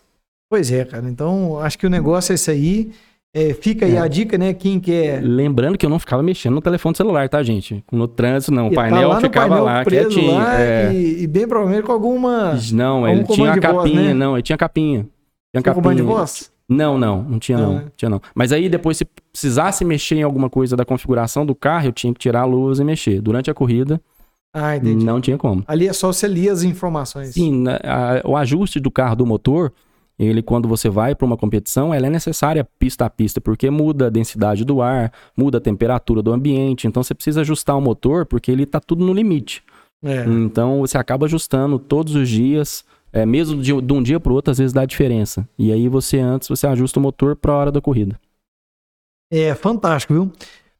Pois é, cara. Então, acho que o negócio é isso aí. É, fica aí É. a dica, né? Quem quer. Lembrando que eu não ficava mexendo no telefone celular, tá, gente? No trânsito, não. O tá painel lá no ficava painel lá, quietinho. lá é. e, e bem provavelmente com alguma. Não, ele tinha comando a de voz, capinha, né? não, ele tinha capinha. Tinha Com comando de capinha. voz? Não, não, não tinha Não, não, né? tinha não. Mas aí depois se precisasse mexer em alguma coisa da configuração do carro, eu tinha que tirar a luz e mexer. Durante a corrida, Ah, entendi. não tinha como. Ali é só você ler as informações. Sim, na- a- o ajuste do carro do motor, ele quando você vai para uma competição, ela é necessária pista a pista, porque muda a densidade do ar, muda a temperatura do ambiente, então você precisa ajustar o motor porque ele está tudo no limite. É. Então você acaba ajustando todos os dias, é, mesmo de, de um dia para o outro, às vezes dá diferença. E aí você antes você ajusta o motor para a hora da corrida. É fantástico, viu?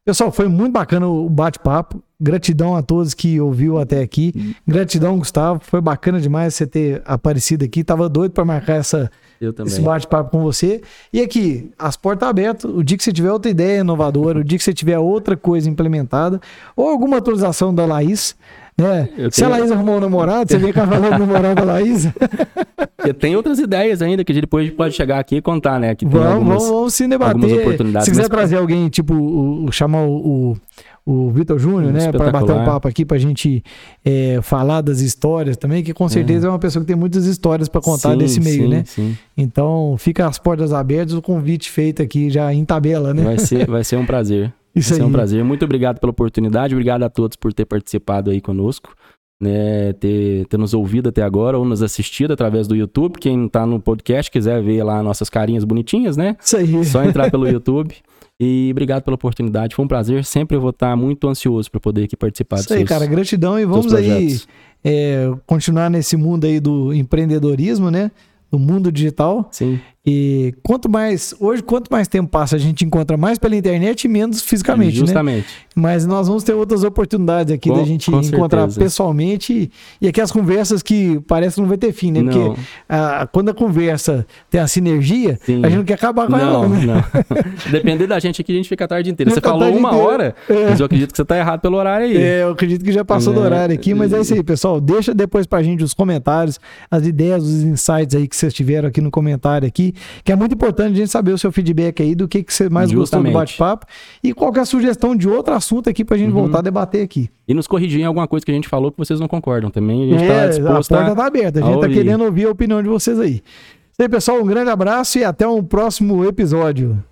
Pessoal, foi muito bacana o bate-papo. Gratidão a todos que ouviu até aqui. Gratidão, Gustavo. Foi bacana demais você ter aparecido aqui. Tava doido para marcar essa, Eu também. esse bate-papo com você. E aqui, as portas abertas. O dia que você tiver outra ideia inovadora, o dia que você tiver outra coisa implementada, ou alguma atualização da Laís, né? Eu Se a tenho- Laís arrumou um namorado, você vem cá falando do namorado da Laís. Tem outras ideias ainda que a gente depois pode chegar aqui e contar, né? Que Vamos, algumas... vamos, vamos se debater. Se quiser mas- trazer alguém, tipo, o- chamar o, o, Vitor Júnior, né? Para bater um papo aqui, pra gente é, falar das histórias também, que com certeza é, uma pessoa que tem muitas histórias para contar Sim, desse meio, sim, né? Sim. Então, fica as portas abertas, o convite feito aqui já em tabela, né? Vai ser, vai ser um prazer. Isso vai ser aí. um prazer. Muito obrigado pela oportunidade. Obrigado a todos por ter participado aí conosco. Né, ter, ter nos ouvido até agora ou nos assistido através do YouTube. Quem tá no podcast quiser ver lá nossas carinhas bonitinhas, né? Isso aí. Só entrar pelo YouTube. E obrigado pela oportunidade. Foi um prazer. Sempre eu vou estar muito ansioso para poder aqui participar Isso dos aí, seus, cara. Gratidão e vamos aí é, continuar nesse mundo aí do empreendedorismo, né? Do mundo digital. Sim. E quanto mais, hoje, quanto mais tempo passa, a gente encontra mais pela internet e menos fisicamente, Justamente. né? Mas nós vamos ter outras oportunidades aqui Com- da gente encontrar certeza. pessoalmente e, e aqui as conversas que parece que não vai ter fim, né? Não. Porque ah, quando a conversa tem a sinergia, Sim. a gente não quer acabar com ela, Não, né? não. Depender da gente aqui, a gente fica a tarde inteira. Você Fica a falou uma inteira. hora, É. mas eu acredito que você tá errado pelo horário aí. É, eu acredito que já passou do Né? horário aqui, mas é isso aí, pessoal. Deixa depois pra gente os comentários, as ideias, os insights aí que vocês tiveram aqui no comentário aqui, que é muito importante a gente saber o seu feedback aí do que, que você mais gostou do Justamente. bate-papo e qualquer sugestão de outro assunto aqui pra gente Uhum. voltar a debater aqui. E nos corrigir em alguma coisa que a gente falou que vocês não concordam também. A gente É, tá a disposto porta a... tá aberta, a a gente tá ouvir. querendo ouvir a opinião de vocês aí. Isso aí, pessoal, um grande abraço e até um próximo episódio.